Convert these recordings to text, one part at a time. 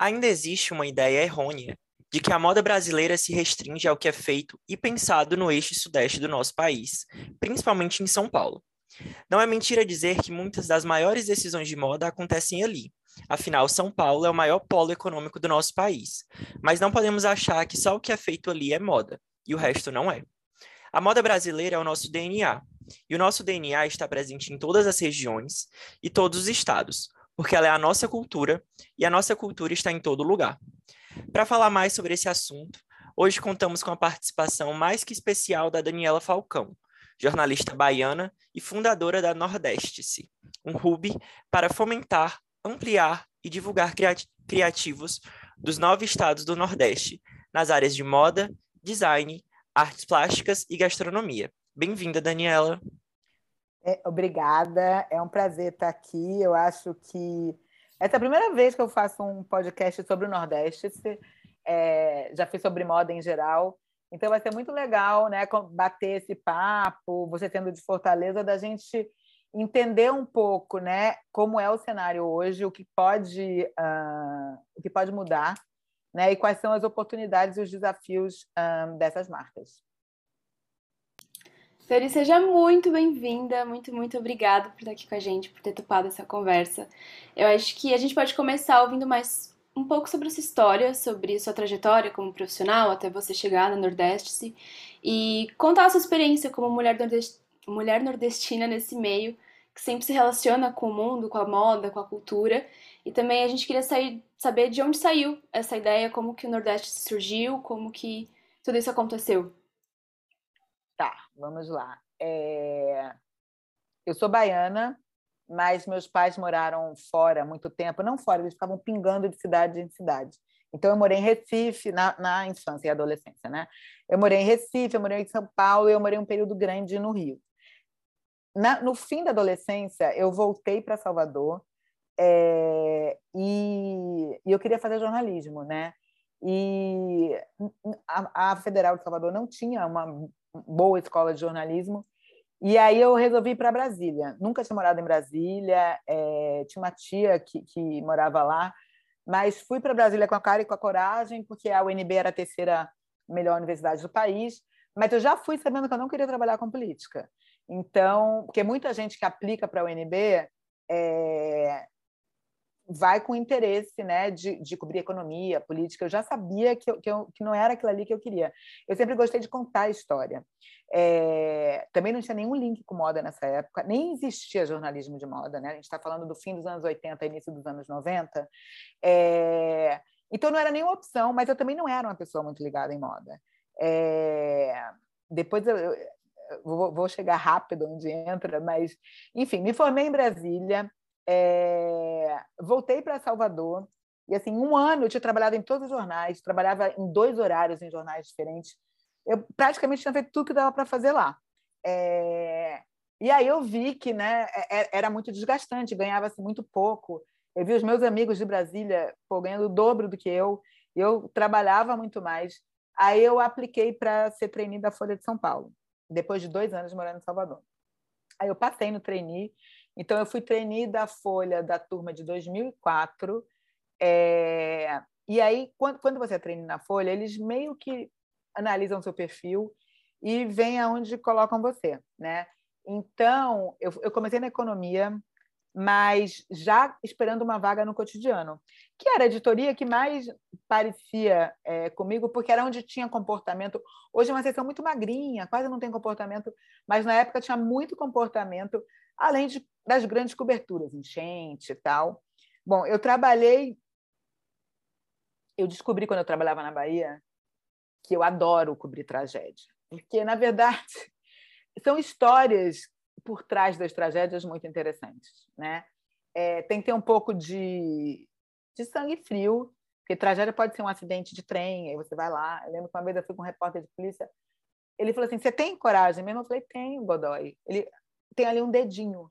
Ainda existe uma ideia errônea de que a moda brasileira se restringe ao que é feito e pensado no eixo sudeste do nosso país, principalmente em São Paulo. Não é mentira dizer que muitas das maiores decisões de moda acontecem ali. Afinal, São Paulo é o maior polo econômico do nosso país. Mas não podemos achar que só o que é feito ali é moda, e o resto não é. A moda brasileira é o nosso DNA, e o nosso DNA está presente em todas as regiões e todos os estados, porque ela é a nossa cultura e a nossa cultura está em todo lugar. Para falar mais sobre esse assunto, hoje contamos com a participação mais que especial da Daniela Falcão, jornalista baiana e fundadora da Nordeste-se, um hub para fomentar, ampliar e divulgar criativos dos nove estados do Nordeste, nas áreas de moda, design, artes plásticas e gastronomia. Bem-vinda, Daniela. É, obrigada, é um prazer estar aqui. Eu acho que essa é a primeira vez que eu faço um podcast sobre o Nordeste. É, já fiz sobre moda em geral. Então vai ser muito legal, né, bater esse papo, você sendo de Fortaleza, da gente entender um pouco, né, como é o cenário hoje, o que pode, uh, o que pode mudar, né, e quais são as oportunidades e os desafios uh, dessas marcas. Tori, seja muito bem-vinda, muito, muito obrigada por estar aqui com a gente, por ter topado essa conversa. Eu acho que a gente pode começar ouvindo mais um pouco sobre essa história, sobre sua trajetória como profissional até você chegar na Nordeste e contar a sua experiência como mulher, nordest... mulher nordestina nesse meio que sempre se relaciona com o mundo, com a moda, com a cultura. E também a gente queria sair, saber de onde saiu essa ideia, como que o Nordeste surgiu, como que tudo isso aconteceu. Tá, vamos lá. É... Eu sou baiana, mas meus pais moraram fora muito tempo, não fora, eles ficavam pingando de cidade em cidade. Então, eu morei em Recife na, na infância e adolescência, né? Eu morei em Recife, eu morei em São Paulo eu morei um período grande no Rio. Na, no fim da adolescência, eu voltei para Salvador é, e, e, eu queria fazer jornalismo, né? E a, a Federal de Salvador não tinha uma boa escola de jornalismo e aí eu resolvi ir para Brasília. Nunca tinha morado em Brasília, é, tinha uma tia que, que morava lá, mas fui para Brasília com a cara e com a coragem, porque a UNB era a terceira melhor universidade do país, mas eu já fui sabendo que eu não queria trabalhar com política. Então, porque muita gente que aplica para a UNB é, vai com interesse né, de, de cobrir economia, política. Eu já sabia que, eu, que, eu, que não era aquilo ali que eu queria. Eu sempre gostei de contar a história. É, também não tinha nenhum link com moda nessa época, nem existia jornalismo de moda. Né? A gente está falando do fim dos anos 80, início dos anos 90. É, então não era nenhuma opção, mas eu também não era uma pessoa muito ligada em moda. É, depois eu, eu vou, vou chegar rápido onde entra, mas enfim, me formei em Brasília, é, voltei para Salvador e assim um ano eu tinha trabalhado em todos os jornais, trabalhava em dois horários em jornais diferentes. Eu praticamente tinha feito tudo que dava para fazer lá. É, e aí eu vi que né, é, é, era muito desgastante, ganhava-se muito pouco. Eu vi os meus amigos de Brasília pô, ganhando o dobro do que eu. Eu trabalhava muito mais. Aí eu apliquei para ser trainee da Folha de São Paulo, depois de dois anos morando em Salvador. Aí eu passei no trainee então, eu fui trainee da Folha da turma de 2004. É... E aí, quando, quando você é trainee na Folha, eles meio que analisam seu perfil e veem aonde colocam você, né? Então, eu, eu comecei na economia, mas já esperando uma vaga no cotidiano, que era a editoria que mais parecia é, comigo, porque era onde tinha comportamento. Hoje é uma seção muito magrinha, quase não tem comportamento, mas na época tinha muito comportamento, além de, das grandes coberturas, enchente e tal. Bom, eu trabalhei. Eu descobri quando eu trabalhava na Bahia que eu adoro cobrir tragédia, porque, na verdade, são histórias por trás das tragédias muito interessantes. Né? É, tem que ter um pouco de, de sangue frio, porque tragédia pode ser um acidente de trem, aí você vai lá. Eu lembro que uma vez eu fui com um repórter de polícia, ele falou assim: Você tem coragem mesmo? Eu falei: Tenho, Godoy. Ele, tem ali um dedinho.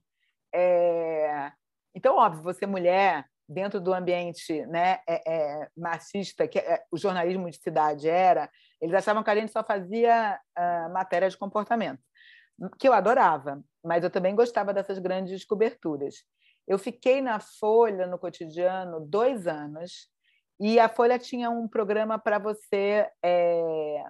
É... Então, óbvio, você mulher dentro do ambiente né, é, é, machista que é, o jornalismo de cidade era, eles achavam que a gente só fazia uh, matéria de comportamento, que eu adorava, mas eu também gostava dessas grandes coberturas. Eu fiquei na Folha, no cotidiano, dois anos, E a Folha tinha um programa para você é,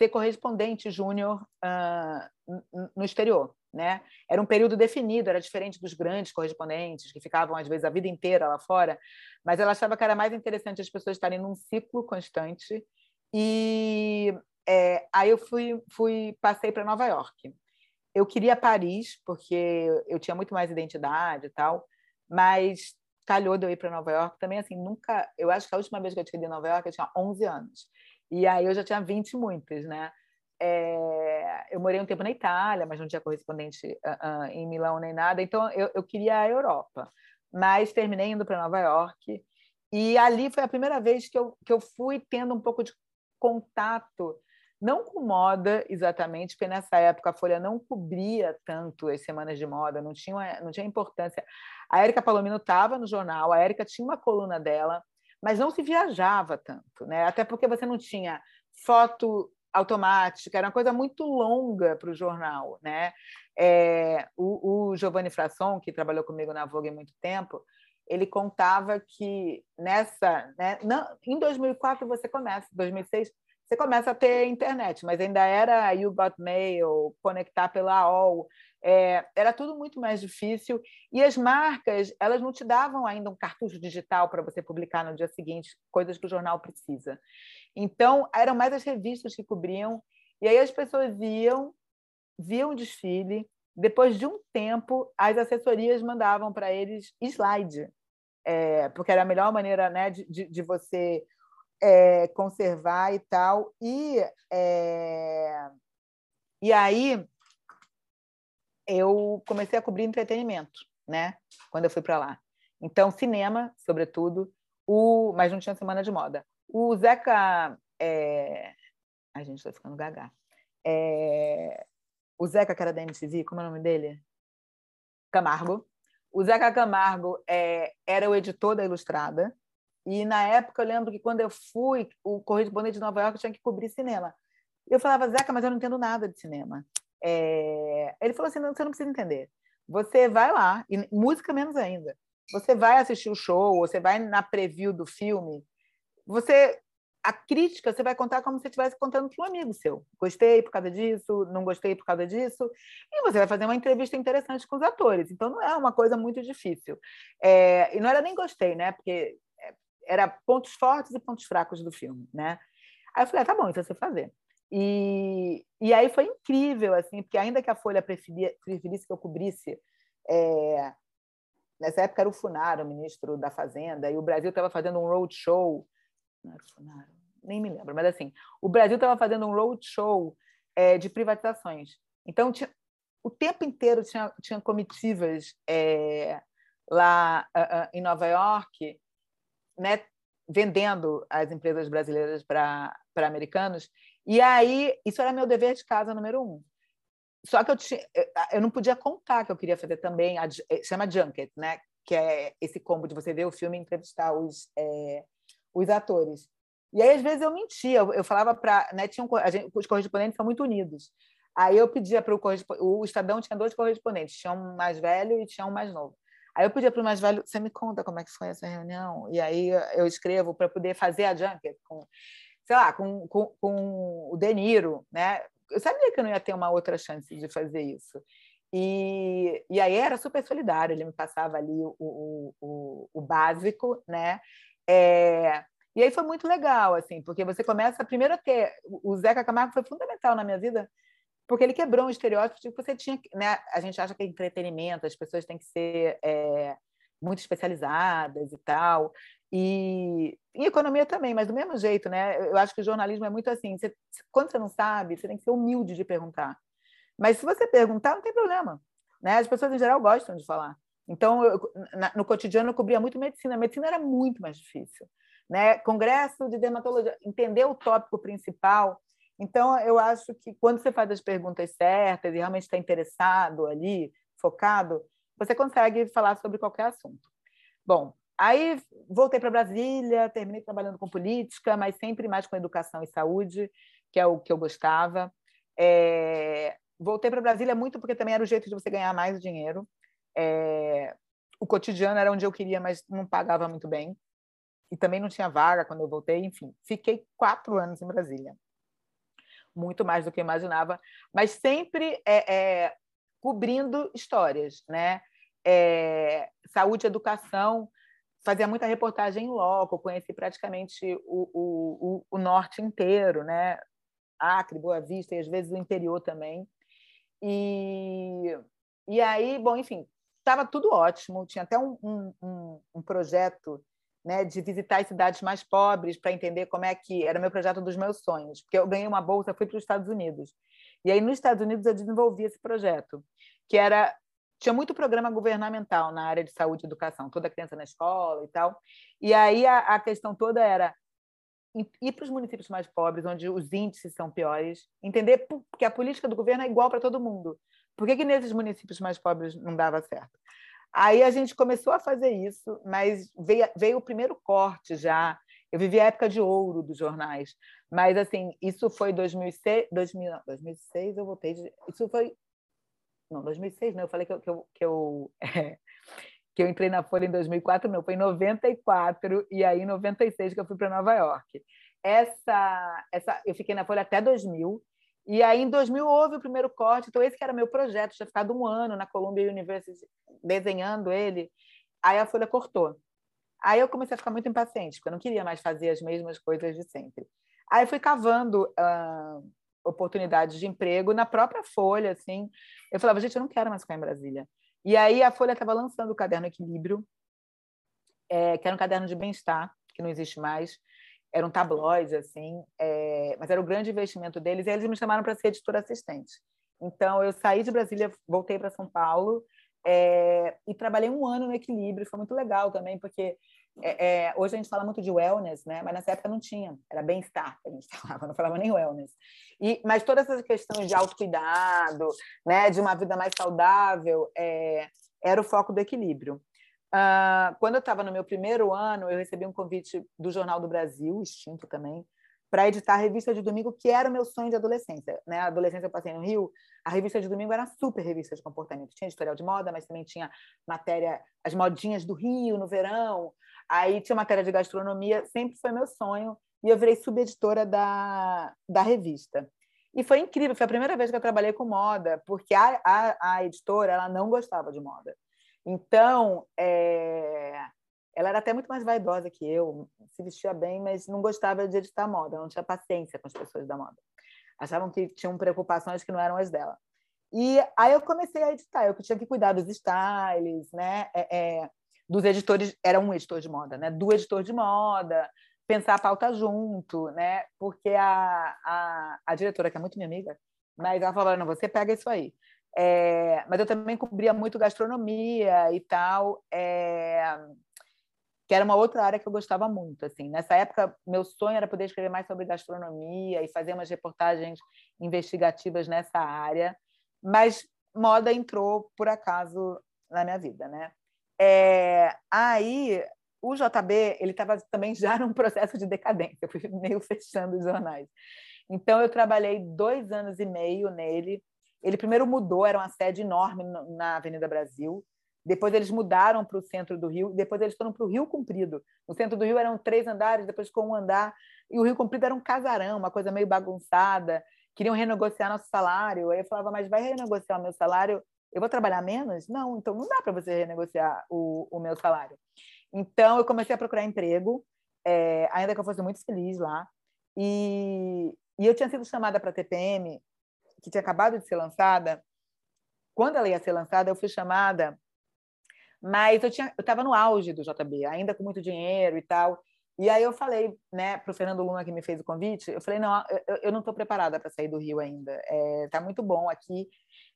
ser correspondente júnior uh, no exterior. Né? Era um período definido, era diferente dos grandes correspondentes que ficavam às vezes a vida inteira lá fora, mas ela achava que era mais interessante as pessoas estarem num ciclo constante. E é, aí eu fui, fui passei para Nova York. Eu queria Paris porque eu tinha muito mais identidade e tal, mas calhou de eu ir para Nova York também, assim, nunca... Eu acho que a última vez que eu tive em Nova York eu tinha 11 anos. E aí eu já tinha 20 muitos, né? É, eu morei um tempo na Itália, mas não tinha correspondente uh, uh, em Milão nem nada, então eu, eu queria a Europa. Mas terminei indo para Nova York, e ali foi a primeira vez que eu, que eu fui tendo um pouco de contato, não com moda exatamente, porque nessa época a Folha não cobria tanto as semanas de moda, não tinha, não tinha importância. A Érica Palomino estava no jornal, a Érica tinha uma coluna dela, mas não se viajava tanto, né? até porque você não tinha foto automática, era uma coisa muito longa para o jornal. Né? É, o, o Giovanni Frasson, que trabalhou comigo na Vogue há muito tempo, ele contava que nessa, né, em 2004 você começa, 2006 você começa a ter internet, mas ainda era You Got Mail, conectar pela AOL, é, era tudo muito mais difícil e as marcas elas não te davam ainda um cartucho digital para você publicar no dia seguinte coisas que o jornal precisa. Então eram mais as revistas que cobriam e aí as pessoas iam, viam o desfile. Depois de um tempo, as assessorias mandavam para eles slide, é, porque era a melhor maneira né, de, de, de você é, conservar e tal. E, é, e aí eu comecei a cobrir entretenimento, né? Quando eu fui para lá. Então, cinema, sobretudo, o... mas não tinha semana de moda. O Zeca. É... A gente está ficando gaga. É... O Zeca, que era da MTV, como é o nome dele? Camargo. O Zeca Camargo é... era o editor da Ilustrada. E na época eu lembro que quando eu fui, o correspondente de Nova York tinha que cobrir cinema. Eu falava, Zeca, mas eu não entendo nada de cinema. É... Ele falou assim: não, você não precisa entender. Você vai lá, e música menos ainda. Você vai assistir o show, você vai na preview do filme. Você a crítica você vai contar como se estivesse contando para um amigo seu. Gostei por causa disso, não gostei por causa disso. E você vai fazer uma entrevista interessante com os atores. Então não é uma coisa muito difícil. É, e não era nem gostei, né? Porque era pontos fortes e pontos fracos do filme, né? Aí eu falei, ah, tá bom, então você fazer. E, e aí foi incrível, assim, porque ainda que a Folha preferia, preferisse que eu cobrisse, é, nessa época era o Funaro, o ministro da Fazenda, e o Brasil estava fazendo um roadshow, não era o Funaro, nem me lembro, mas assim, o Brasil estava fazendo um roadshow é, de privatizações. Então, tinha, o tempo inteiro tinha, tinha comitivas é, lá uh, uh, em Nova York né, vendendo as empresas brasileiras para americanos. E aí, isso era meu dever de casa número um. Só que eu, tinha, eu não podia contar que eu queria fazer também, a, eh, chama Junket, né? que é esse combo de você ver o filme e entrevistar os, é, os atores. E aí, às vezes, eu mentia. Eu, falava para. Né, tinha um, gente, os correspondentes são muito unidos. Aí eu pedia para o correspondente. O Estadão tinha dois correspondentes, tinha um mais velho e tinha um mais novo. Aí eu pedia para o mais velho, você me conta como é que foi essa reunião? E aí eu escrevo para poder fazer a junket com, sei lá, com, com, com o De Niro, né? Eu sabia que eu não ia ter uma outra chance de fazer isso. E, e aí era super solidário, ele me passava ali o, o, o, o básico, né? É, e aí foi muito legal, assim, porque você começa primeiro a ter. O Zeca Camargo foi fundamental na minha vida, porque ele quebrou um estereótipo de que você tinha, né? A gente acha que é entretenimento, as pessoas têm que ser é, muito especializadas e tal, e, e economia também, mas do mesmo jeito, né? Eu acho que o jornalismo é muito assim, você, quando você não sabe, você tem que ser humilde de perguntar. Mas se você perguntar, não tem problema, né? As pessoas em geral gostam de falar. Então, eu, na, no cotidiano eu cobria muito medicina. A medicina era muito mais difícil, né? Congresso de dermatologia, entender o tópico principal então, eu acho que quando você faz as perguntas certas e realmente está interessado ali, focado, você consegue falar sobre qualquer assunto. Bom, aí voltei para Brasília, terminei trabalhando com política, mas sempre mais com educação e saúde, que é o que eu gostava. É... Voltei para Brasília muito porque também era o jeito de você ganhar mais dinheiro. É... O cotidiano era onde eu queria, mas não pagava muito bem. e também não tinha vaga quando eu voltei, enfim. Fiquei quatro anos em Brasília. Muito mais do que eu imaginava, mas sempre é, é, cobrindo histórias, né? É, saúde, educação, fazia muita reportagem em loco, conheci praticamente o, o, o, norte inteiro, né? Acre, Boa Vista e às vezes o interior também. E, e aí, bom, enfim, estava tudo ótimo. Tinha até um, um, um projeto né, de visitar as cidades mais pobres para entender como é que era o meu projeto dos meus sonhos, porque eu ganhei uma bolsa, fui para os Estados Unidos. E aí nos Estados Unidos eu desenvolvi esse projeto, que era tinha muito programa governamental na área de saúde e educação, toda criança na escola e tal. E aí a, a questão toda era ir para os municípios mais pobres, onde os índices são piores, entender que a política do governo é igual para todo mundo. Por que, que nesses municípios mais pobres não dava certo? Aí a gente começou a fazer isso, mas veio, veio o primeiro corte já. Eu vivi a época de ouro dos jornais, mas assim isso foi 2006, 2000, 2006 eu voltei. De, isso foi não 2006, não. Eu falei que eu que eu, que eu, é, que eu entrei na Folha em 2004, não. Foi em 94 e aí em 96 que eu fui para Nova York. Essa, essa, eu fiquei na Folha até 2000 e aí, em 2000, houve o primeiro corte. Então, esse que era meu projeto. tinha ficado um ano na Columbia University desenhando ele. Aí a Folha cortou. Aí eu comecei a ficar muito impaciente, porque eu não queria mais fazer as mesmas coisas de sempre. Aí fui cavando uh, oportunidades de emprego na própria Folha, assim. Eu falava, gente, eu não quero mais ficar em Brasília. E aí a Folha estava lançando o caderno Equilíbrio, é, que era um caderno de bem-estar, que não existe mais era um tabloide, assim, é, mas era o grande investimento deles, e eles me chamaram para ser editora assistente. Então, eu saí de Brasília, voltei para São Paulo, é, e trabalhei um ano no equilíbrio, foi muito legal também, porque é, é, hoje a gente fala muito de wellness, né? mas nessa época não tinha, era bem-estar que a gente falava, não falava nem wellness. E, mas todas essas questões de autocuidado, né? de uma vida mais saudável, é, era o foco do equilíbrio. Uh, quando eu estava no meu primeiro ano, eu recebi um convite do Jornal do Brasil, extinto também, para editar a revista de domingo, que era o meu sonho de adolescência. Né? Adolescência eu passei no Rio, a revista de domingo era super revista de comportamento. Tinha editorial de moda, mas também tinha matéria, as modinhas do Rio no verão. Aí tinha matéria de gastronomia, sempre foi meu sonho. E eu virei subeditora da, da revista. E foi incrível, foi a primeira vez que eu trabalhei com moda, porque a, a, a editora ela não gostava de moda. Então, é... ela era até muito mais vaidosa que eu, se vestia bem, mas não gostava de editar moda, não tinha paciência com as pessoas da moda. Achavam que tinham preocupações que não eram as dela. E aí eu comecei a editar, eu tinha que cuidar dos styles, né? É, é, dos editores, era um editor de moda, né? Do editor de moda, pensar a pauta junto, né? Porque a, a, a diretora, que é muito minha amiga, mas ela falou: não, você pega isso aí. É, mas eu também cobria muito gastronomia e tal, é, que era uma outra área que eu gostava muito. Assim. Nessa época, meu sonho era poder escrever mais sobre gastronomia e fazer umas reportagens investigativas nessa área, mas moda entrou por acaso na minha vida, né? É, aí o JB ele estava também já num processo de decadência, eu fui meio fechando os jornais. Então eu trabalhei dois anos e meio nele ele primeiro mudou, era uma sede enorme na Avenida Brasil. Depois eles mudaram para o centro do Rio. Depois eles foram para o Rio Comprido. No centro do Rio eram três andares, depois ficou um andar. E o Rio Comprido era um casarão, uma coisa meio bagunçada. Queriam renegociar nosso salário. Aí eu falava, mas vai renegociar o meu salário? Eu vou trabalhar menos? Não, então não dá para você renegociar o, o meu salário. Então eu comecei a procurar emprego, é, ainda que eu fosse muito feliz lá. E, e eu tinha sido chamada para a TPM que tinha acabado de ser lançada, quando ela ia ser lançada, eu fui chamada, mas eu tinha, eu estava no auge do JB, ainda com muito dinheiro e tal. E aí eu falei, né, para o Fernando Luna que me fez o convite, eu falei não, eu, eu não estou preparada para sair do Rio ainda. É, tá muito bom aqui.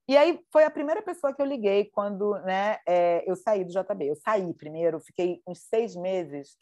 E aí foi a primeira pessoa que eu liguei quando, né, é, eu saí do JB. Eu saí primeiro, fiquei uns seis meses,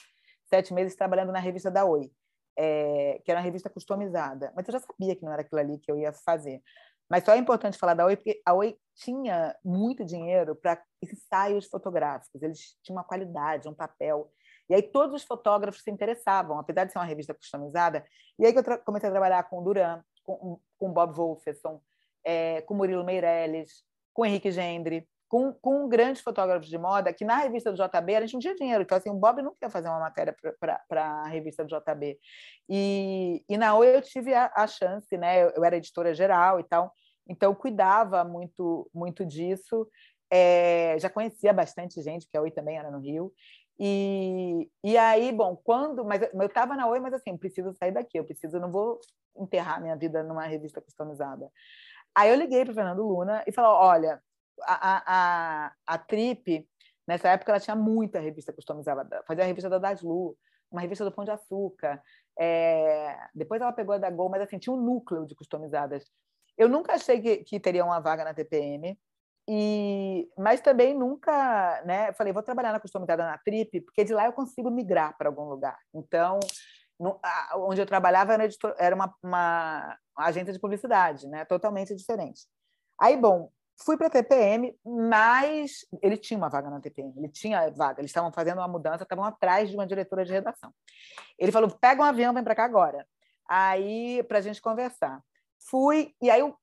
sete meses trabalhando na revista da Oi é, que era uma revista customizada. Mas eu já sabia que não era aquilo ali que eu ia fazer. Mas só é importante falar da Oi, porque a Oi tinha muito dinheiro para ensaios fotográficos. Eles tinham uma qualidade, um papel. E aí todos os fotógrafos se interessavam, apesar de ser uma revista customizada. E aí que eu comecei a trabalhar com o Duran, com, com Bob Wolferson, é, com Murilo Meirelles, com Henrique Gendre, com, com grandes fotógrafos de moda, que na revista do JB a gente não tinha dinheiro, então assim, o Bob não queria fazer uma matéria para a revista do JB. E, e na Oi eu tive a, a chance, né? Eu, eu, era editora geral e tal, então cuidava muito, muito disso. É, já conhecia bastante gente, porque a Oi também era no Rio. E, e aí, bom, quando. Mas eu estava na Oi, mas assim, preciso sair daqui, eu preciso, não vou enterrar minha vida numa revista customizada. Aí eu liguei para o Fernando Luna e falou: olha, a, a, a Trip, nessa época, ela tinha muita revista customizada. Fazia a revista da Daslu, uma revista do Pão de Açúcar. É... Depois ela pegou a da Gol, mas assim, tinha um núcleo de customizadas. Eu nunca achei que, que teria uma vaga na TPM, e, mas também nunca, né? Falei, vou trabalhar na customizada na Trip, porque de lá eu consigo migrar para algum lugar. Então, no, a, onde eu trabalhava era, editor, era uma, uma, agência de publicidade, né? Totalmente diferente. Aí, bom, Fui para a TPM, mas ele tinha uma vaga na TPM, ele tinha vaga, eles estavam fazendo uma mudança, estavam atrás de uma diretora de redação. Ele falou: pega um avião, vem para cá agora. Aí, para a gente conversar. Fui, e aí eu,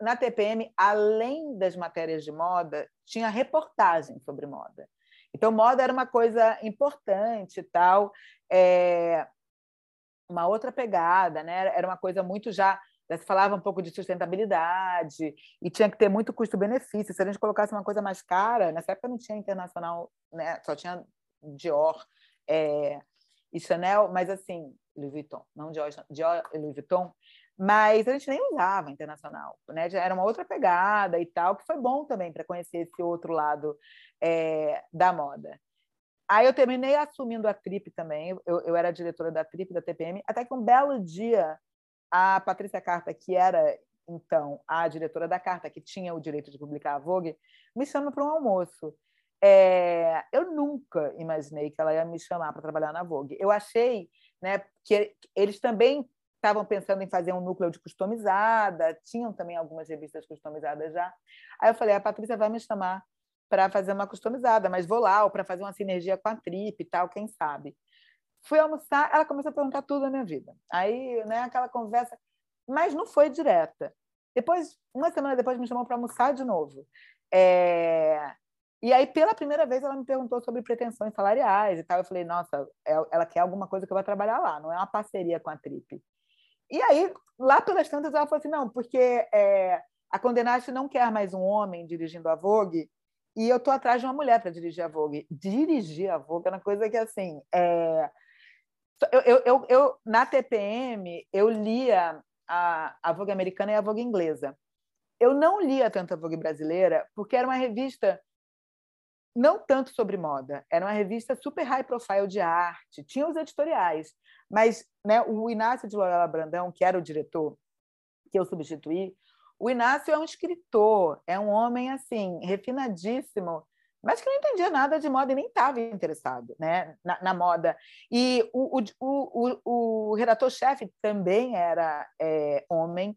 na TPM, além das matérias de moda, tinha reportagem sobre moda. Então, moda era uma coisa importante e tal. É, uma outra pegada, né? Era uma coisa muito já já se falava um pouco de sustentabilidade e tinha que ter muito custo-benefício. Se a gente colocasse uma coisa mais cara, nessa época não tinha internacional, né? só tinha Dior é, e Chanel, mas assim, Louis Vuitton, não Dior, Dior e Louis Vuitton, mas a gente nem usava internacional, né? Era uma outra pegada e tal, que foi bom também para conhecer esse outro lado é, da moda. Aí eu terminei assumindo a Trip também, eu, eu era diretora da Trip, da TPM, até que um belo dia a Patrícia Carta, que era então a diretora da Carta, que tinha o direito de publicar a Vogue, me chama para um almoço. É, eu nunca imaginei que ela ia me chamar para trabalhar na Vogue. Eu achei né, que eles também estavam pensando em fazer um núcleo de customizada, tinham também algumas revistas customizadas já. Aí eu falei, a Patrícia vai me chamar para fazer uma customizada, mas vou lá, ou para fazer uma sinergia com a Trip e tal, quem sabe. Fui almoçar, ela começou a perguntar tudo da minha vida. Aí, né, aquela conversa, mas não foi direta. Depois, uma semana depois, me chamou para almoçar de novo. É... E aí, pela primeira vez, ela me perguntou sobre pretensões salariais e tal. Eu falei, nossa, é, ela quer alguma coisa que eu vou trabalhar lá, não é uma parceria com a Trip. E aí, lá pelas tantas, ela falou assim, não, porque é, a Condenaste não quer mais um homem dirigindo a Vogue, e eu estou atrás de uma mulher para dirigir a Vogue. Dirigir a Vogue é uma coisa que, assim, é, eu, eu, eu, eu, na TPM, eu lia a, a Vogue americana e a Vogue inglesa. Eu não lia tanto a Vogue brasileira, porque era uma revista não tanto sobre moda, era uma revista super high profile de arte, tinha os editoriais, mas né, o Inácio de Loyola Brandão, que era o diretor que eu substituí, o Inácio é um escritor, é um homem assim refinadíssimo mas que não entendia nada de moda e nem estava interessado né, na, na, moda. E o, o, o, o redator-chefe também era é, homem.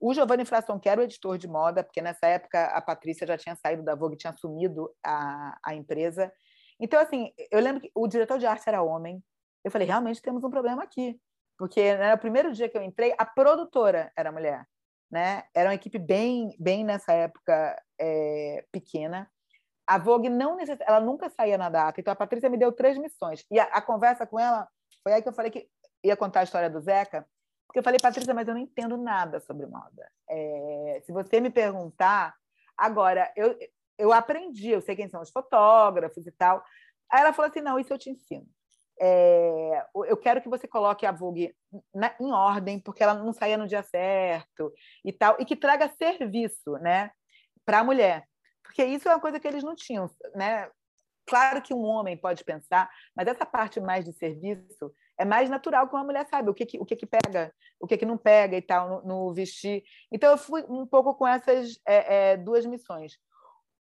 O Giovanni Frasson, que era o editor de moda, porque nessa época a Patrícia já tinha saído da Vogue, tinha assumido a, a empresa. Então, assim, eu lembro que o diretor de arte era homem. Eu falei, realmente temos um problema aqui. Porque né, no primeiro dia que eu entrei, a produtora era mulher. Né? Era uma equipe bem, bem nessa época é, pequena a Vogue não necess... ela nunca saía na data. Então a Patrícia me deu três missões. E a, a, conversa com ela foi aí que eu falei que ia contar a história do Zeca, porque eu falei, Patrícia, mas eu não entendo nada sobre moda. É... se você me perguntar, agora eu, eu aprendi, eu sei quem são os fotógrafos e tal. Aí ela falou assim: não, isso eu te ensino. É, eu quero que você coloque a Vogue na, em ordem, porque ela não saía no dia certo e tal, e que traga serviço né, para a mulher porque isso é uma coisa que eles não tinham, né? Claro que um homem pode pensar, mas essa parte mais de serviço é mais natural que uma mulher saiba o que, que o que, que pega, o que, que não pega e tal no, no vestir. Então eu fui um pouco com essas é, é, duas missões.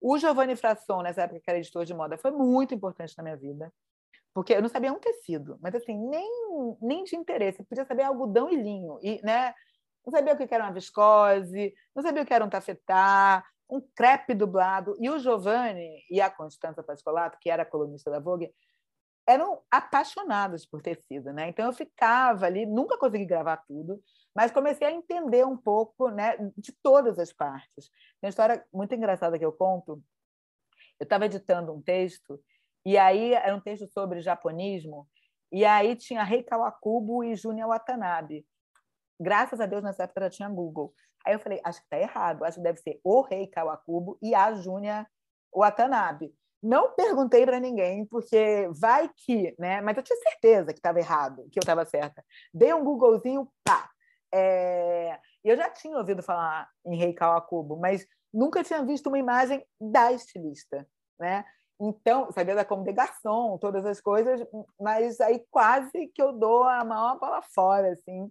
O Giovanni Frasson, nessa época que era editor de moda, foi muito importante na minha vida, porque eu não sabia um tecido, mas assim, nem, nem de interesse. Eu podia saber algodão e linho, e, né? não sabia o que era uma viscose, não sabia o que era um tafetá, um crepe dublado. E o Giovanni e a Constanza Pascolato, que era colunista da Vogue, eram apaixonados por tecido, né? Então eu ficava ali, nunca consegui gravar tudo, mas comecei a entender um pouco, né, de todas as partes. Tem uma história muito engraçada que eu conto, Eu estava editando um texto, e aí era um texto sobre japonismo, e aí tinha Rei Kawakubo e Júnior Watanabe. Graças a Deus, nessa época já tinha Google. Aí eu falei, acho que está errado, acho que deve ser o Rei Kawakubo e a Júnior Watanabe. Não perguntei para ninguém, porque vai que, né? Mas eu tinha certeza que estava errado, que eu estava certa. Dei um Googlezinho, pá. É... Eu já tinha ouvido falar em Rei Kawakubo, mas nunca tinha visto uma imagem da estilista, né? Então, sabia da como de garçom, todas as coisas, mas aí quase que eu dou a maior bola fora, assim.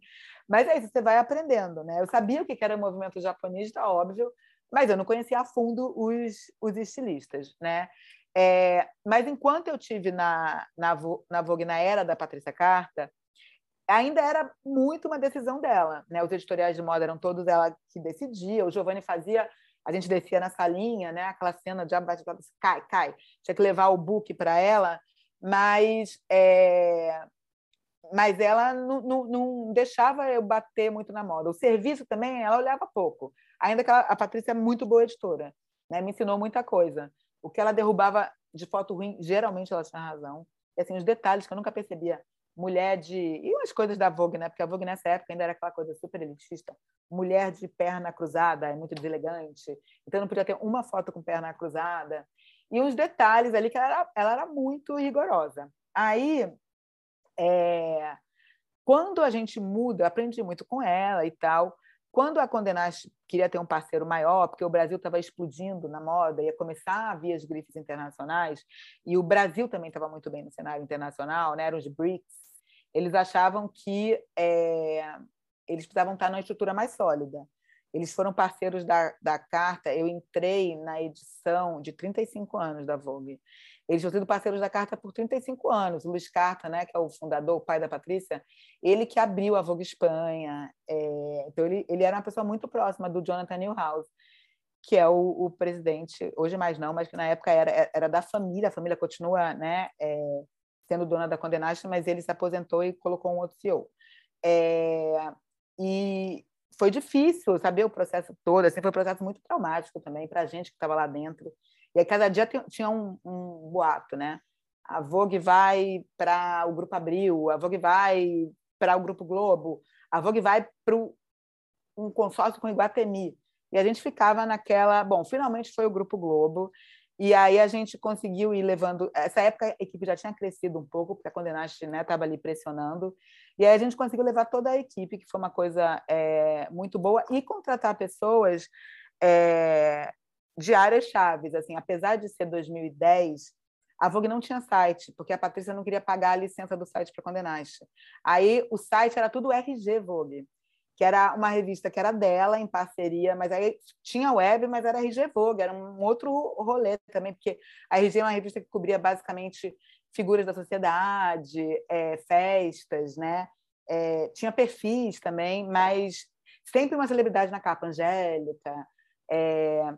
Mas é isso, você vai aprendendo, né? Eu sabia o que era o movimento japonês, tá óbvio, mas eu não conhecia a fundo os, os estilistas, né? É, mas enquanto eu tive na, na, na Vogue na era da Patrícia Carta, ainda era muito uma decisão dela, né? Os editoriais de moda eram todos ela que decidia, o Giovanni fazia a gente descia na salinha, né? Aquela cena de abate, cai, cai. Tinha que levar o book para ela, mas é... mas ela não, não, não, deixava eu bater muito na moda. O serviço também ela olhava pouco. Ainda que ela, a Patrícia é muito boa editora, né? Me ensinou muita coisa. O que ela derrubava de foto ruim, geralmente ela tinha razão. E, assim, os detalhes que eu nunca percebia mulher de. E umas coisas da Vogue, né? Porque a Vogue nessa época ainda era aquela coisa super elitista. Mulher de perna cruzada, é muito deselegante. Então não podia ter uma foto com perna cruzada. E uns detalhes ali que ela era, ela era muito rigorosa. Aí, é... quando a gente muda, aprendi muito com ela e tal. Quando a Condenaste queria ter um parceiro maior, porque o Brasil estava explodindo na moda, ia começar a vir as grifes internacionais, e o Brasil também estava muito bem no cenário internacional, né? eram os BRICS, eles achavam que é, eles precisavam estar numa estrutura mais sólida. Eles foram parceiros da, da Carta. Eu entrei na edição de 35 anos da Vogue. Eles tinham sido parceiros da Carta por 35 anos. O Luiz Carta, né, que é o fundador, o pai da Patrícia, ele que abriu a Vogue Espanha. É, então, ele, ele era uma pessoa muito próxima do Jonathan Newhouse, que é o, o presidente, hoje mais não, mas que na época era, era da família. A família continua né, é, sendo dona da Condenation, mas ele se aposentou e colocou um outro CEO. É, e foi difícil saber o processo todo, assim, foi um processo muito traumático também para a gente que estava lá dentro. E aí cada dia tinha um, um boato, né? A Vogue vai para o Grupo Abril, a Vogue vai para o Grupo Globo, a Vogue vai para um consórcio com o Iguatemi. E a gente ficava naquela. Bom, finalmente foi o Grupo Globo, e aí a gente conseguiu ir levando. Essa época a equipe já tinha crescido um pouco, porque a Condenaste estava né, ali pressionando. E aí a gente conseguiu levar toda a equipe, que foi uma coisa é, muito boa, e contratar pessoas é, de áreas chaves. Assim, apesar de ser 2010, a Vogue não tinha site, porque a Patrícia não queria pagar a licença do site para Condenaste. Aí o site era tudo RG Vogue que era uma revista que era dela, em parceria, mas aí tinha web, mas era RG Vogue, era um outro rolê também, porque a RG é uma revista que cobria basicamente figuras da sociedade, é, festas, né? É, tinha perfis também, mas sempre uma celebridade na capa, Angélica, é,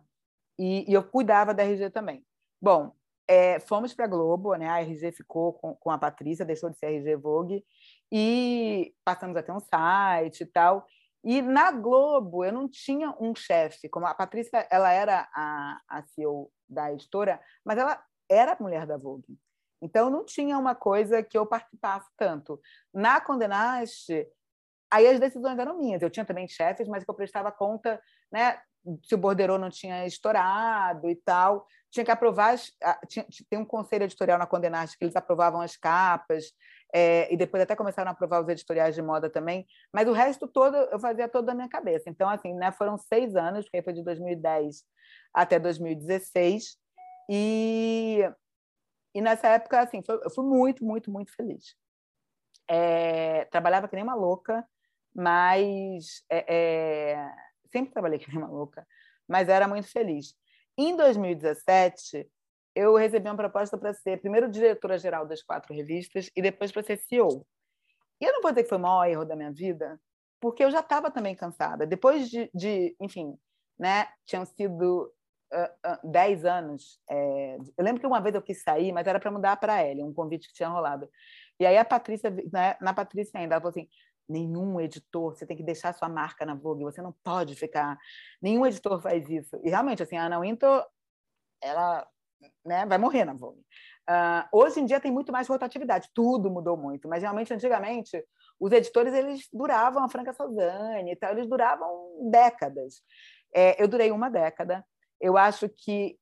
e, e, eu cuidava da RG também. Bom, é, fomos para a Globo, né? a RG ficou com, com a Patrícia, deixou de ser RG Vogue, e passamos a ter um site e tal. E na Globo eu não tinha um chefe, como a Patrícia, ela era a, a CEO da editora, mas ela era mulher da Vogue. Então não tinha uma coisa que eu participasse tanto. Na Condenaste, aí as decisões eram minhas. Eu tinha também chefes, mas que eu prestava conta, né? Se o borderô não tinha estourado e tal, tinha que aprovar. As, tinha, tem um conselho editorial na Condenaste que eles aprovavam as capas, é, e depois até começaram a aprovar os editoriais de moda também, mas o resto todo eu fazia todo da minha cabeça. Então, assim, né, foram seis anos, porque foi de 2010 até 2016, e, e nessa época, assim, foi, eu fui muito, muito, muito feliz. É, trabalhava que nem uma louca, mas é, é sempre trabalhei que nem uma louca, mas era muito feliz. Em 2017, eu recebi uma proposta para ser primeiro diretora-geral das quatro revistas e depois para ser CEO. E eu não vou dizer que foi o maior erro da minha vida, porque eu já estava também cansada. Depois de, de, enfim, né, tinham sido uh, uh, dez anos. É, eu lembro que uma vez eu quis sair, mas era para mudar para a um convite que tinha rolado. E aí a Patrícia, né, na Patrícia ainda, ela falou assim, nenhum editor, você tem que deixar sua marca na Vogue, você não pode ficar, nenhum editor faz isso. E realmente, assim, a Ana Wintour, ela né, vai morrer na Vogue. Uh, hoje em dia tem muito mais rotatividade, tudo mudou muito, mas realmente antigamente os editores eles duravam a Franca Sozani, então eles duravam décadas. É, eu durei uma década. Eu acho que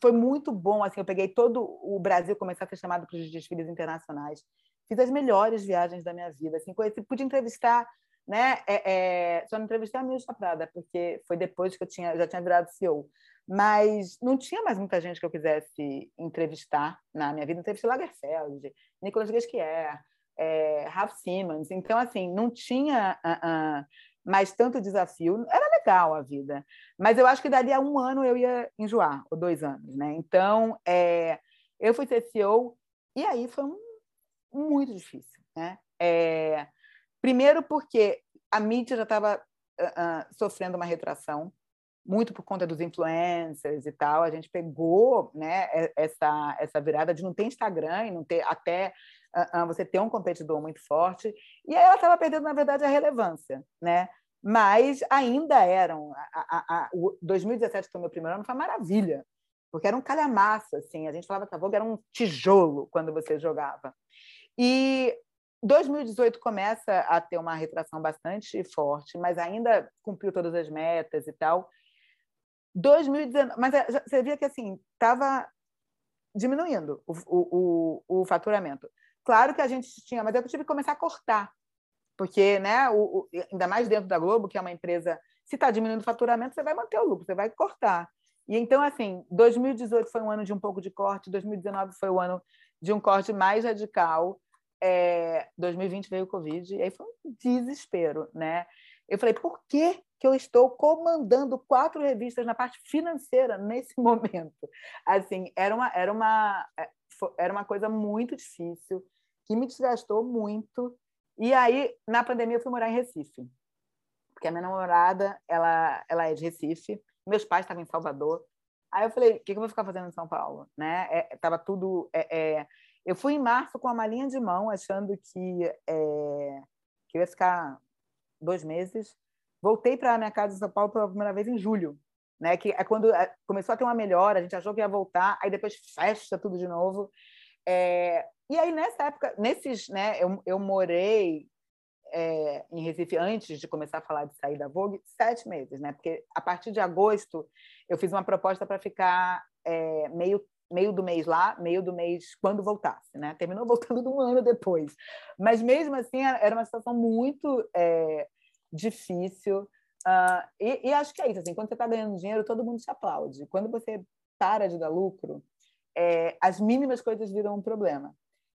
foi muito bom. Assim, eu peguei todo o Brasil, comecei a ser chamado para os desfiles internacionais. Fiz as melhores viagens da minha vida. Assim, conheci, pude entrevistar, né? É, é, só não entrevistei a Milcha Prada, porque foi depois que eu tinha, já tinha virado CEO. Mas não tinha mais muita gente que eu quisesse entrevistar na minha vida. Entrevistei Lagerfeld, Nicolas Guesquier, é, Ralph Simmons. Então, assim, não tinha uh, uh, mais tanto desafio. Era legal a vida, mas eu acho que dali a um ano eu ia enjoar, ou dois anos, né? Então, é, eu fui ser CEO e aí foi um, muito difícil, né? É, primeiro porque a mídia já estava uh, sofrendo uma retração, muito por conta dos influencers e tal. A gente pegou né, essa, essa virada de não ter Instagram e não ter até uh, você ter um competidor muito forte, e aí ela estava perdendo, na verdade, a relevância, né? Mas ainda eram. A, a, a, o 2017, que foi o meu primeiro ano, foi uma maravilha, porque era um calhamaço, assim. A gente falava que a Vogue era um tijolo quando você jogava. E 2018 começa a ter uma retração bastante forte, mas ainda cumpriu todas as metas e tal. 2019, mas é, você via que assim estava diminuindo o, o, o, o faturamento. Claro que a gente tinha, mas eu tive que começar a cortar, porque, né, o, ainda mais dentro da Globo, que é uma empresa, se está diminuindo o faturamento, você vai manter o lucro, você vai cortar. E então, assim, 2018 foi um ano de um pouco de corte, 2019 foi o ano de um corte mais radical, é, 2020 veio o Covid, e aí foi um desespero, né? Eu falei, por que, que eu estou comandando quatro revistas na parte financeira nesse momento? Assim, era uma, era uma, é, era uma coisa muito difícil que me desgastou muito. E aí, na pandemia, eu fui morar em Recife. Porque a minha namorada, ela, ela é de Recife, meus pais estavam em Salvador. Aí eu falei, o que, eu vou ficar fazendo em São Paulo? Né? É, tava tudo... É, é... Eu fui em março com a malinha de mão, achando que, é... que eu ia ficar dois meses. Voltei para a minha casa em São Paulo pela primeira vez em julho, né? que é quando é, começou a ter uma melhora, a gente achou que ia voltar, aí depois fecha tudo de novo. É, e aí, nessa época, nesses, né, eu, eu morei é, em Recife antes de começar a falar de sair da Vogue, sete meses, né? Porque a partir de agosto eu fiz uma proposta para ficar é, meio meio do mês lá, meio do mês quando voltasse, né? Terminou voltando um ano depois, mas mesmo assim era uma situação muito é, difícil. Uh, e, e, acho que é isso, assim, quando você está ganhando dinheiro, todo mundo te aplaude. Quando você para de dar lucro, é, as mínimas coisas viram um problema.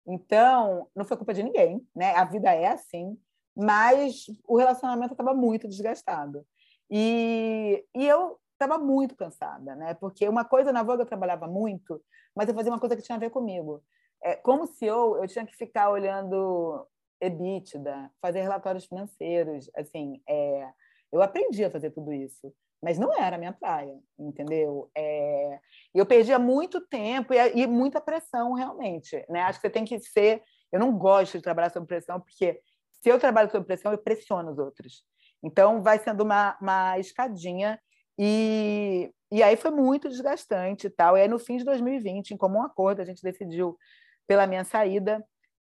Então, não foi culpa de ninguém, né? A vida é assim, mas o relacionamento estava muito desgastado. E, e eu estava muito cansada, né? Porque uma coisa na Vogue eu trabalhava muito, mas eu fazia uma coisa que tinha a ver comigo. É, como CEO, eu tinha que ficar olhando EBITDA, fazer relatórios financeiros, assim, é, eu aprendi a fazer tudo isso mas não era a minha praia, entendeu? É... Eu perdia muito tempo e, e, muita pressão, realmente. Né? Acho que você tem que ser. Eu não gosto de trabalhar sob pressão, porque se eu trabalho sob pressão, eu pressiono os outros. Então, vai sendo uma, uma escadinha. E, e aí foi muito desgastante e tal. E aí, no fim de 2020, em comum acordo, a gente decidiu pela minha saída.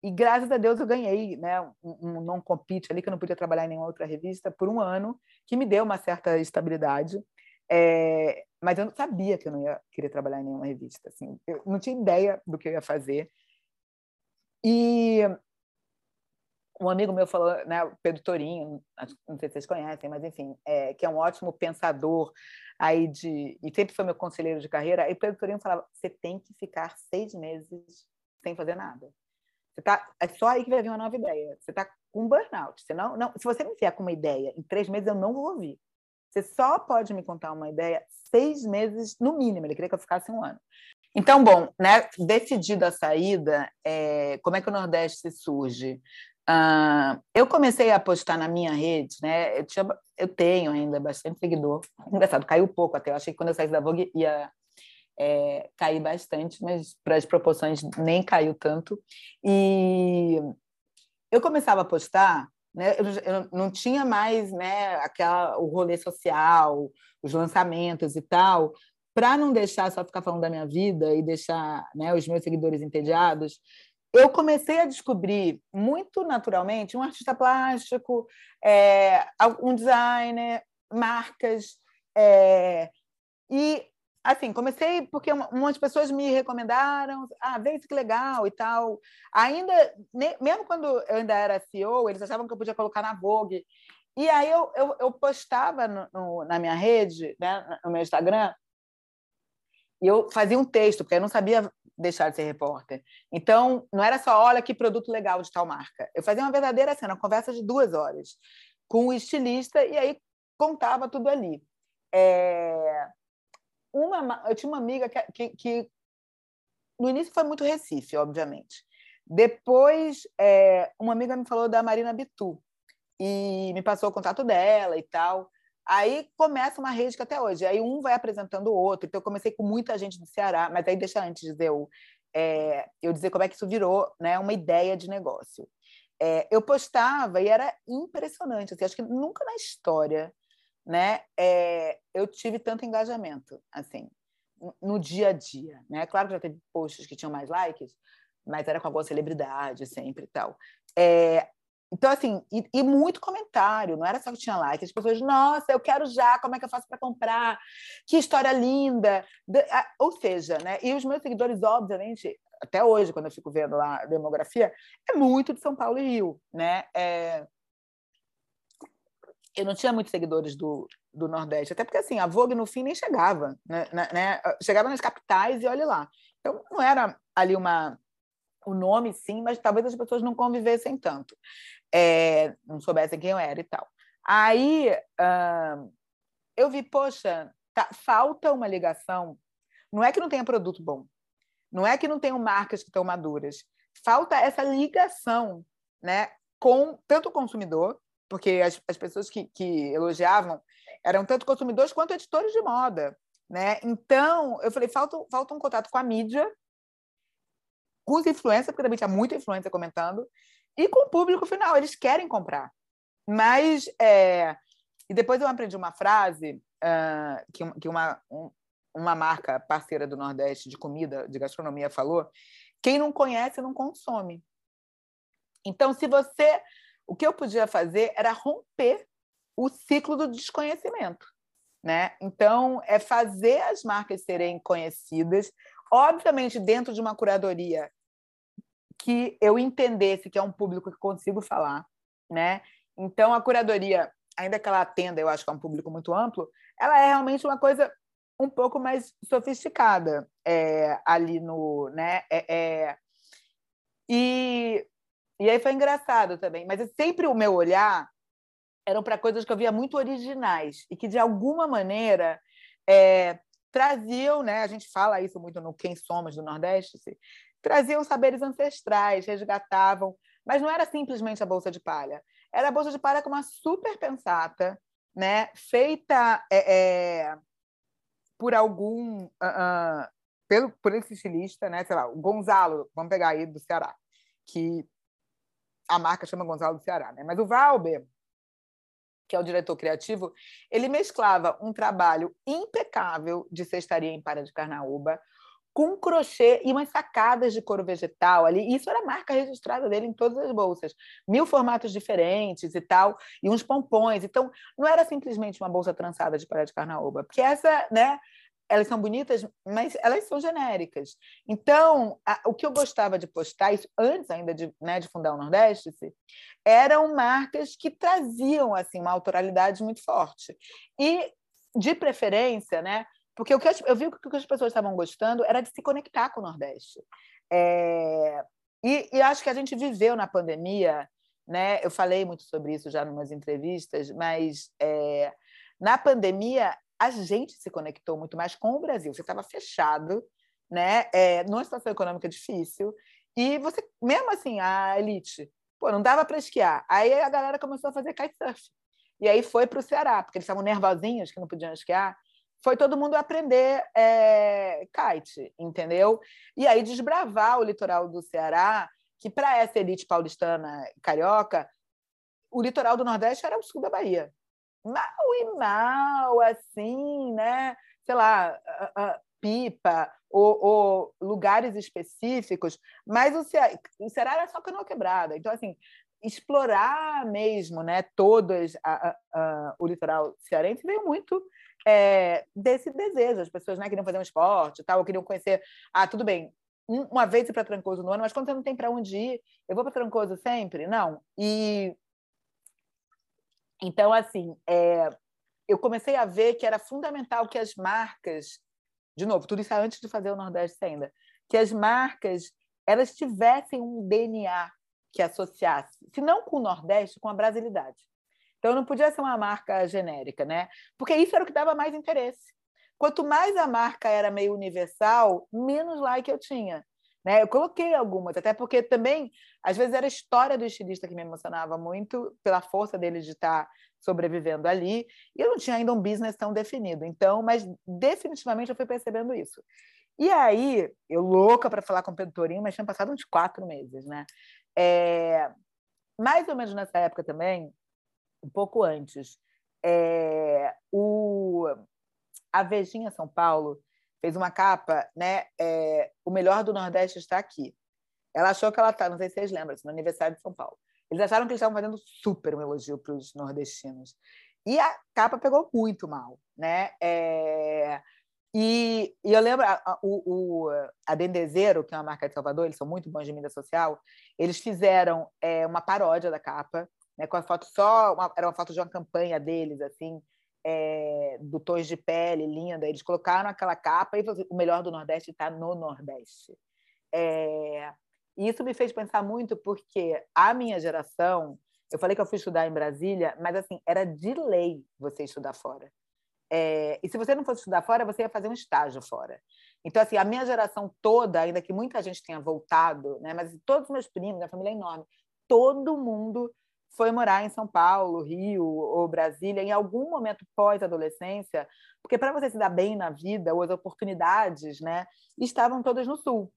E graças a Deus eu ganhei né, um, um non-compete ali, que eu não podia trabalhar em nenhuma outra revista, por um ano, que me deu uma certa estabilidade. É, mas eu não sabia que eu não ia querer trabalhar em nenhuma revista. Assim, eu não tinha ideia do que eu ia fazer. E um amigo meu falou, né, Pedro Torinho, não sei se vocês conhecem, mas enfim, é, que é um ótimo pensador aí de e sempre foi meu conselheiro de carreira. E Pedro Torinho falava: você tem que ficar seis meses sem fazer nada. Você tá, é só aí que vai vir uma nova ideia. Você está com burnout. Você não, não, se você me vier com uma ideia em três meses, eu não vou ouvir. Você só pode me contar uma ideia seis meses, no mínimo. Ele queria que eu ficasse um ano. Então, bom, né, decidida a saída, é, como é que o Nordeste surge? Uh, eu comecei a postar na minha rede, né? Eu, tinha, eu tenho ainda bastante seguidor. Engraçado, caiu pouco até. Eu achei que quando eu saísse da Vogue ia é, cair bastante, mas para as proporções nem caiu tanto. E eu começava a postar, né, eu, eu não tinha mais né, aquela, o rolê social, os lançamentos e tal, para não deixar só ficar falando da minha vida e deixar né, os meus seguidores entediados, eu comecei a descobrir muito naturalmente um artista plástico, é, um designer, marcas. É, e, assim, comecei porque umas pessoas me recomendaram, ah, vê isso que legal e tal. Ainda, mesmo quando eu ainda era CEO, eles achavam que eu podia colocar na Vogue. E aí eu, eu, eu postava no, no, na minha rede, né, no meu Instagram, e eu fazia um texto, porque eu não sabia deixar de ser repórter. Então, não era só, olha que produto legal de tal marca. Eu fazia uma verdadeira cena, uma conversa de duas horas com o estilista e aí contava tudo ali. É... Uma, eu tinha uma amiga que, que, que, no início foi muito Recife, obviamente. Depois, é, uma amiga me falou da Marina Bitu e me passou o contato dela e tal. Aí começa uma rede que até hoje, aí um vai apresentando o outro. Então eu comecei com muita gente do Ceará, mas aí deixa antes dizer eu, é, eu dizer como é que isso virou, né, uma ideia de negócio. É, eu postava e era impressionante. Assim, acho que nunca na história, né, é, eu tive tanto engajamento, assim, no dia a dia, né? Claro que já teve posts que tinham mais likes, mas era com alguma celebridade sempre e tal. É, então, assim, e, e, muito comentário, não era só que tinha like, as pessoas, nossa, eu quero já, como é que eu faço para comprar? Que história linda! Ou seja, né? E os meus seguidores, obviamente, até hoje, quando eu fico vendo lá a demografia, é muito de São Paulo e Rio, né? É... Eu não tinha muitos seguidores do, do Nordeste, até porque assim, a Vogue no fim nem chegava, né? né? Chegava nas capitais e olhe lá. Então não era ali uma o nome sim, mas talvez as pessoas não convivessem tanto é, não soubessem quem eu era e tal. Aí uh, eu vi, poxa, tá, falta uma ligação. Não é que não tenha produto bom, não é que não tenham marcas que estão maduras. Falta essa ligação né, com tanto o consumidor, porque as, as pessoas que, que elogiavam eram tanto consumidores quanto editores de moda. Né? Então, eu falei, falta, falta um contato com a mídia, com os influencers, porque também tinha muita influência comentando, e com o público final, eles querem comprar. Mas, é... e depois eu aprendi uma frase uh, que, que uma, um, uma marca parceira do Nordeste de comida, de gastronomia, falou: quem não conhece não consome. Então, se você. O que eu podia fazer era romper o ciclo do desconhecimento. Né? Então, é fazer as marcas serem conhecidas, obviamente dentro de uma curadoria que eu entendesse que é um público que consigo falar, né? Então a curadoria, ainda que ela atenda, eu acho que é um público muito amplo, ela é realmente uma coisa um pouco mais sofisticada é, ali no, né? É, é... E e aí foi engraçado também, mas sempre o meu olhar eram para coisas que eu via muito originais e que de alguma maneira é, traziam, né? A gente fala isso muito no Quem Somos do Nordeste, traziam saberes ancestrais, resgatavam, mas não era simplesmente a bolsa de palha. Era a bolsa de palha com uma super pensata, né, feita é, é, por algum, uh, uh, pelo por esse estilista, né, sei lá, o Gonzalo, vamos pegar aí do Ceará, que a marca chama Gonzalo do Ceará, né? Mas o Valber, que é o diretor criativo, ele mesclava um trabalho impecável de cestaria em Para de Carnaúba com crochê e umas sacadas de couro vegetal ali. Isso era a marca registrada dele em todas as bolsas. Mil formatos diferentes e tal, e uns pompons. Então, não era simplesmente uma bolsa trançada de palha de carnaúba, porque essa, né, elas são bonitas, mas elas são genéricas. Então, a, o que eu gostava de postar, antes ainda de, né, de fundar o Nordeste, eram marcas que traziam assim uma autoralidade muito forte. E, de preferência, né, porque o que eu, eu vi que o que as pessoas estavam gostando era de se conectar com o Nordeste. É, e, e, acho que a gente viveu na pandemia, né? Eu falei muito sobre isso já em umas entrevistas, mas é, na pandemia a gente se conectou muito mais com o Brasil. Você estava fechado, né? É, numa situação econômica difícil e você, mesmo assim, a elite, pô, não dava para esquiar. Aí a galera começou a fazer kitesurf. E aí foi para o Ceará, porque eles estavam nervosinhos que não podiam esquiar foi todo mundo aprender é, kite, entendeu? E aí desbravar o litoral do Ceará, que para essa elite paulistana carioca, o litoral do Nordeste era o sul da Bahia. Mal e mal, assim, né? Sei lá, pipa ou, ou lugares específicos, mas o Ceará, o Ceará era só canoa quebrada. Então, assim, explorar mesmo né, todas o litoral cearense veio muito é, desse desejo. As pessoas né, queriam fazer um esporte, tal, queriam conhecer. Ah, tudo bem, uma vez ir para Trancoso no ano, mas quando você não tem para onde ir, eu vou para Trancoso sempre? Não. E então, assim, é, eu comecei a ver que era fundamental que as marcas, de novo, tudo isso é antes de fazer o Nordeste ainda, que as marcas elas tivessem um DNA que associasse, se não com o Nordeste, com a brasilidade. Então, não podia ser uma marca genérica, né? Porque isso era o que dava mais interesse. Quanto mais a marca era meio universal, menos like eu tinha. Né? Eu coloquei algumas, até porque também, às vezes, era a história do estilista que me emocionava muito, pela força dele de estar sobrevivendo ali, e eu não tinha ainda um business tão definido. Então, mas definitivamente eu fui percebendo isso. E aí, eu louca para falar com o Pedro mas tinha passado uns quatro meses, né? É, mais ou menos nessa época também, um pouco antes, é, o, a Vejinha São Paulo fez uma capa, né? É, o melhor do Nordeste está aqui. Ela achou que ela está, não sei se vocês lembram, no aniversário de São Paulo. Eles acharam que eles estavam fazendo super um elogio para os nordestinos. E a capa pegou muito mal, né? É, e, e, eu lembro, a, a, o, a Dendezeiro, que é uma marca de Salvador, eles são muito bons de mídia social, eles fizeram é, uma paródia da capa, né, com a foto só, uma, era uma foto de uma campanha deles, assim, é, do tons de pele, linda. Eles colocaram aquela capa e o melhor do Nordeste está no Nordeste. É, isso me fez pensar muito porque a minha geração, eu falei que eu fui estudar em Brasília, mas assim, era de lei você estudar fora. É, e se você não fosse estudar fora, você ia fazer um estágio fora. Então, assim, a minha geração toda, ainda que muita gente tenha voltado, né, mas todos os meus primos, a família é enorme, todo mundo foi morar em São Paulo, Rio ou Brasília em algum momento pós-adolescência, porque para você se dar bem na vida, ou as oportunidades, né, estavam todas no Sul.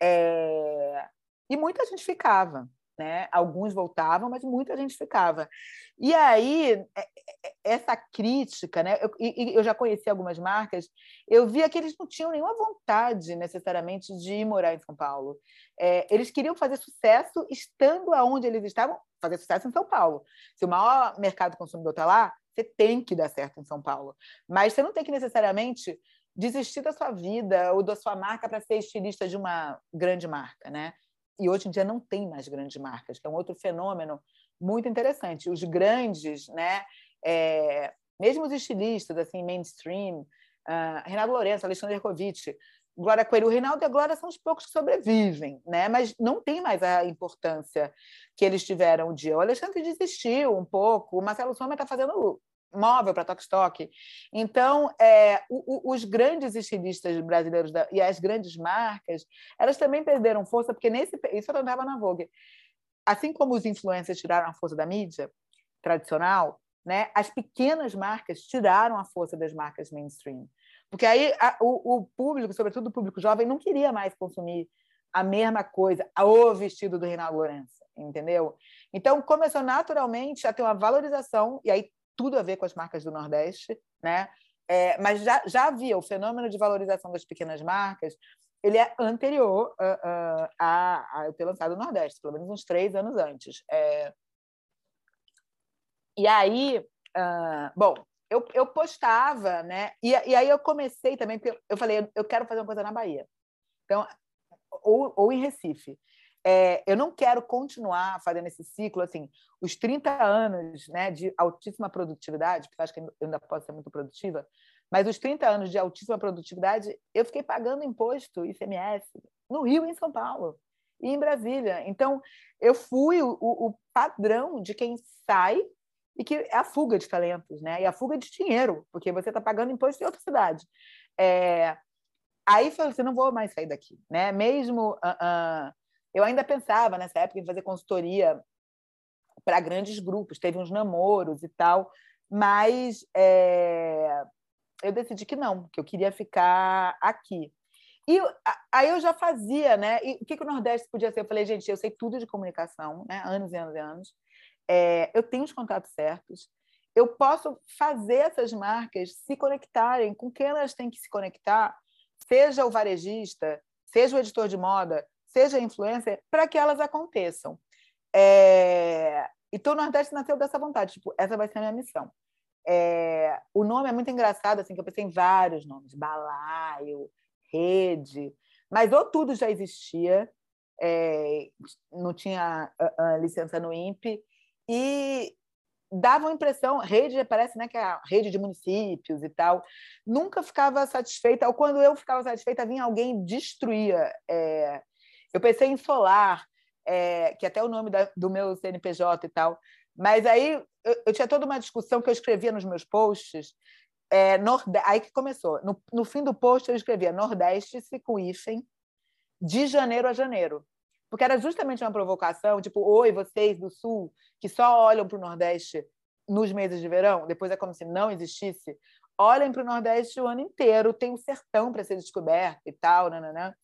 É... E muita gente ficava né? Alguns voltavam, mas muita gente ficava. E aí, é, é, é, essa crítica, né? Eu, eu já conheci algumas marcas, eu via que eles não tinham nenhuma vontade, necessariamente, de morar em São Paulo. É, eles queriam fazer sucesso estando aonde eles estavam, fazer sucesso em São Paulo. Se o maior mercado consumidor está lá, você tem que dar certo em São Paulo. Mas você não tem que necessariamente desistir da sua vida ou da sua marca para ser estilista de uma grande marca, né? E hoje em dia não tem mais grandes marcas, que é um outro fenômeno muito interessante. Os grandes, né, é, mesmo os estilistas, assim, mainstream, uh, Renato Lourenço, Alexandre Kovic, Glória Coelho, o Reinaldo e a Glória são os poucos que sobrevivem, né? mas não tem mais a importância que eles tiveram um dia. O Alexandre desistiu um pouco, o Marcelo Soma está fazendo móvel para Tokstok. Então, é, o, o, os grandes estilistas brasileiros da, e as grandes marcas, elas também perderam força, porque nesse isso eu andava na Vogue. Assim como os influencers tiraram a força da mídia tradicional, né, as pequenas marcas tiraram a força das marcas mainstream. Porque aí a, o, o público, sobretudo o público jovem, não queria mais consumir a mesma coisa, o vestido do Reinaldo Lourenço, entendeu? Então começou naturalmente a ter uma valorização, e aí tudo a ver com as marcas do Nordeste, né? É, mas já, já havia o fenômeno de valorização das pequenas marcas, ele é anterior uh, uh, a, a eu ter lançado o Nordeste, pelo menos uns três anos antes. É... E aí, uh, bom, eu, eu postava, né? E, e aí eu comecei também, eu falei, eu quero fazer uma coisa na Bahia. Então, ou, ou em Recife é, eu não quero continuar fazendo esse ciclo, assim, os 30 anos né, de altíssima produtividade, porque acho que eu ainda posso ser muito produtiva, mas os 30 anos de altíssima produtividade, eu fiquei pagando imposto, ICMS, no Rio e em São Paulo, e em Brasília. Então, eu fui o, o padrão de quem sai e que é a fuga de talentos, né? E a fuga de dinheiro, porque você está pagando imposto em outra cidade. É... Aí falei assim, não vou mais sair daqui, né? Mesmo uh, uh, eu ainda pensava nessa época em fazer consultoria para grandes grupos, teve uns namoros e tal, mas é, eu decidi que não, que eu queria ficar aqui. E aí eu já fazia, né? E o que, que o Nordeste podia ser? Eu falei, gente, eu sei tudo de comunicação, né? Anos e anos e anos. É, eu tenho os contatos certos. eu posso fazer essas marcas se conectarem com quem elas têm que se conectar, seja o varejista, seja o editor de moda, seja influencer, para que elas aconteçam. É... Então, o Nordeste nasceu dessa vontade, tipo, essa vai ser a minha missão. É... O nome é muito engraçado, assim, que eu pensei em vários nomes, balaio, rede, mas ou tudo já existia, é... não tinha a, a licença no INPE, e dava a impressão, rede parece né, que é a rede de municípios e tal, nunca ficava satisfeita, ou quando eu ficava satisfeita, vinha alguém destruía. É... eu pensei em solar, é... que é até o nome da, do meu CNPJ e tal, mas aí eu, eu, tinha toda uma discussão que eu escrevia nos meus posts, é, aí que começou, no, no fim do post eu escrevia Nordeste se com hífen, de janeiro a janeiro. Porque era justamente uma provocação, tipo, oi, vocês do Sul, que só olham para o Nordeste nos meses de verão, depois é como se não existisse, olhem para o Nordeste o ano inteiro, tem o sertão para ser descoberto e tal, nananã.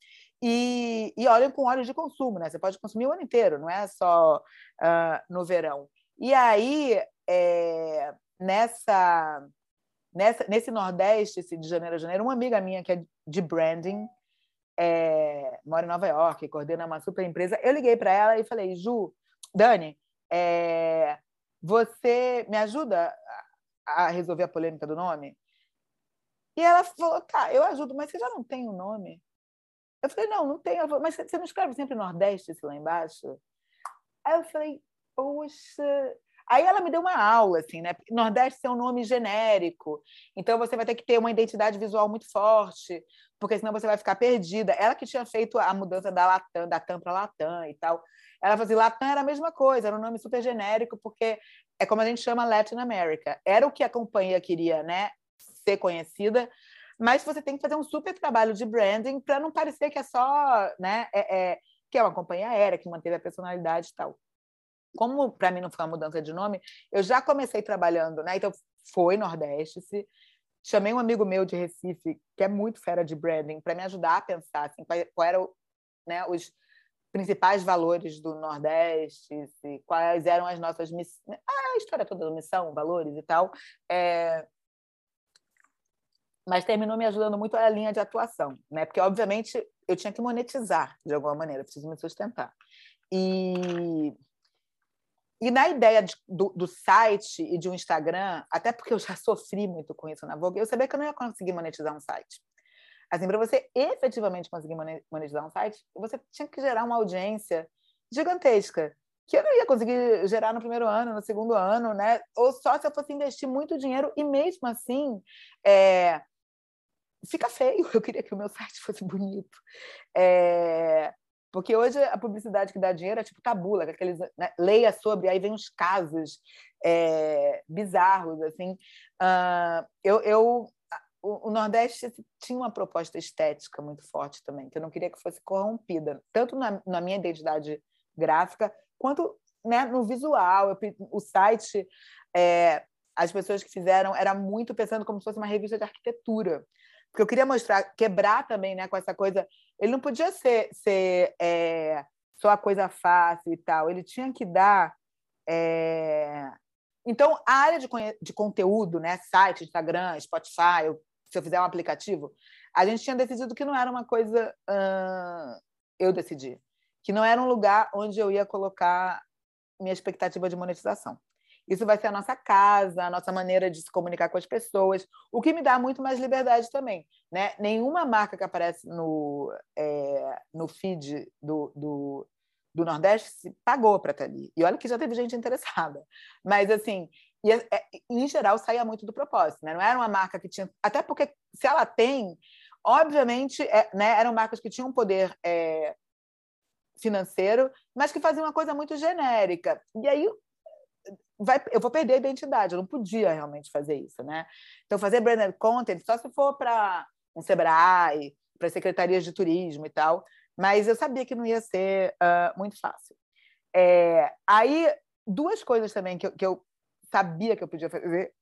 E, e com olhos de consumo, né? Você pode consumir o ano inteiro, não é só uh, no verão. E aí, é, nessa, nessa, nesse Nordeste, esse de janeiro a janeiro, uma amiga minha que é de branding, é, mora em Nova York, coordena uma super empresa. Eu liguei para ela e falei, Ju, Dani, é, você me ajuda a resolver a polêmica do nome? E ela falou, tá, eu ajudo, mas você já não tem o um nome? Eu falei, não, não tenho. Mas você não escreve sempre Nordeste lá embaixo? Aí eu falei, poxa, Aí ela me deu uma aula, assim, né? Nordeste é um nome genérico, então você vai ter que ter uma identidade visual muito forte, porque senão você vai ficar perdida. Ela que tinha feito a mudança da Latam, da TAM para Latam e tal. Ela fazia assim, Latam era a mesma coisa, era um nome super genérico, porque é como a gente chama Latin America. Era o que a companhia queria, né? Ser conhecida, mas você tem que fazer um super trabalho de branding para não parecer que é só, né? É, é, que é uma companhia aérea que manteve a personalidade e tal como para mim não foi uma mudança de nome, eu já comecei trabalhando, né? Então foi Nordeste, -se. chamei um amigo meu de Recife, que é muito fera de branding, para me ajudar a pensar assim, qual eram né, os principais valores do Nordeste, quais eram as nossas missões, a história toda da missão, valores e tal. É... Mas terminou me ajudando muito a linha de atuação, né? Porque obviamente eu tinha que monetizar de alguma maneira, preciso me sustentar. E e na ideia de, do, do, site e de um Instagram, até porque eu já sofri muito com isso na Vogue, eu sabia que eu não ia conseguir monetizar um site. Assim, para você efetivamente conseguir monetizar um site, você tinha que gerar uma audiência gigantesca, que eu não ia conseguir gerar no primeiro ano, no segundo ano, né? Ou só se eu fosse investir muito dinheiro, e mesmo assim, é... fica feio. Eu queria que o meu site fosse bonito. É... Porque hoje a publicidade que dá dinheiro é tipo tabula, aqueles né, leia sobre, aí vem os casos é, bizarros, assim. Uh, eu, eu o, o, Nordeste tinha uma proposta estética muito forte também, que eu não queria que fosse corrompida, tanto na, na minha identidade gráfica quanto né, no visual. Eu, o site, é, as pessoas que fizeram, era muito pensando como se fosse uma revista de arquitetura porque eu queria mostrar, quebrar também né, com essa coisa. Ele não podia ser, ser é, só a coisa fácil e tal, ele tinha que dar. É... Então, a área de, de conteúdo, né, site, Instagram, Spotify, eu, se eu fizer um aplicativo, a gente tinha decidido que não era uma coisa. Hum, eu decidi. Que não era um lugar onde eu ia colocar minha expectativa de monetização. Isso vai ser a nossa casa, a nossa maneira de se comunicar com as pessoas, o que me dá muito mais liberdade também. Né? Nenhuma marca que aparece no, é, no feed do, do, do Nordeste pagou para estar ali. E olha que já teve gente interessada. Mas, assim, e, é, em geral, saía muito do propósito. Né? Não era uma marca que tinha. Até porque, se ela tem, obviamente, é, né, eram marcas que tinham poder. É, financeiro, mas que faziam uma coisa muito genérica. E aí vai, eu vou perder a identidade. Eu não podia realmente fazer isso, né? Então, fazer branded content só se for para um Sebrae, para secretarias de turismo e tal. Mas eu sabia que não ia ser uh, muito fácil. É, aí, duas coisas também que eu, que eu sabia que eu podia fazer.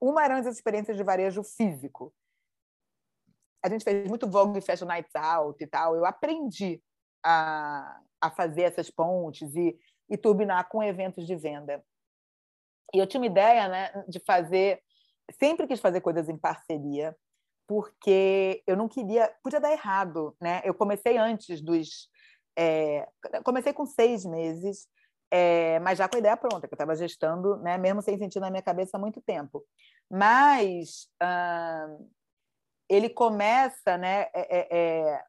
Uma eram as experiências de varejo físico. A gente fez muito Vogue Fashion Nights Out e tal. Eu aprendi a, a fazer essas pontes e, e turbinar com eventos de venda. E eu tinha uma ideia né, de fazer, sempre quis fazer coisas em parceria, porque eu não queria, podia dar errado, né? Eu comecei antes dos, é, comecei com seis meses, é, mas já com a ideia pronta, que eu estava gestando, né, mesmo sem sentir na minha cabeça há muito tempo. Mas ele começa, né, é, é,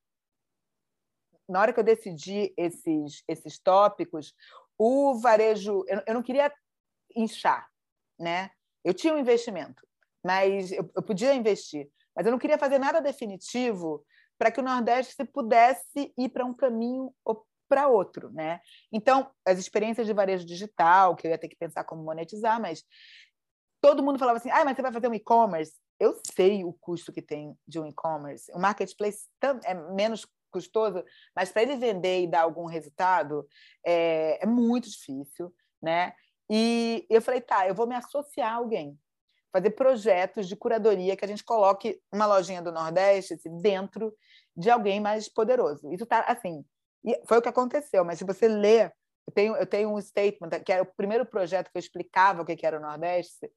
na hora que eu decidi esses, esses tópicos, o varejo, eu, eu não queria inchar, né? Eu tinha um investimento, mas eu, eu podia investir, mas eu não queria fazer nada definitivo para que o Nordeste pudesse ir para um caminho ou para outro, né? Então, as experiências de varejo digital, que eu ia ter que pensar como monetizar, mas todo mundo falava assim: "Ah, mas você vai fazer um e-commerce?" Eu sei o custo que tem de um e-commerce. O marketplace é menos custoso, mas para ele vender e dar algum resultado é, é muito difícil, né? E eu falei, tá, eu vou me associar a alguém, fazer projetos de curadoria que a gente coloque uma lojinha do Nordeste assim, dentro de alguém mais poderoso. Isso tá assim, foi o que aconteceu, mas se você ler, eu tenho, eu tenho um statement, que era o primeiro projeto que eu explicava o que era o Nordeste,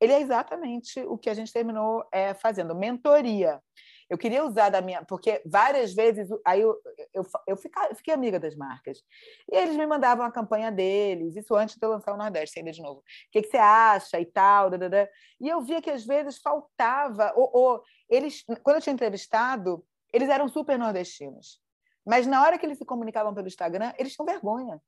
ele é exatamente o que a gente terminou é, fazendo, mentoria. Eu queria usar da minha. Porque várias vezes aí eu, eu, eu, fica, eu fiquei amiga das marcas. E eles me mandavam a campanha deles, isso antes de eu lançar o Nordeste ainda de novo. O que, que você acha e tal. Dadada. E eu via que às vezes faltava. Ou, ou, eles, quando eu tinha entrevistado, eles eram super nordestinos. Mas na hora que eles se comunicavam pelo Instagram, eles tinham vergonha.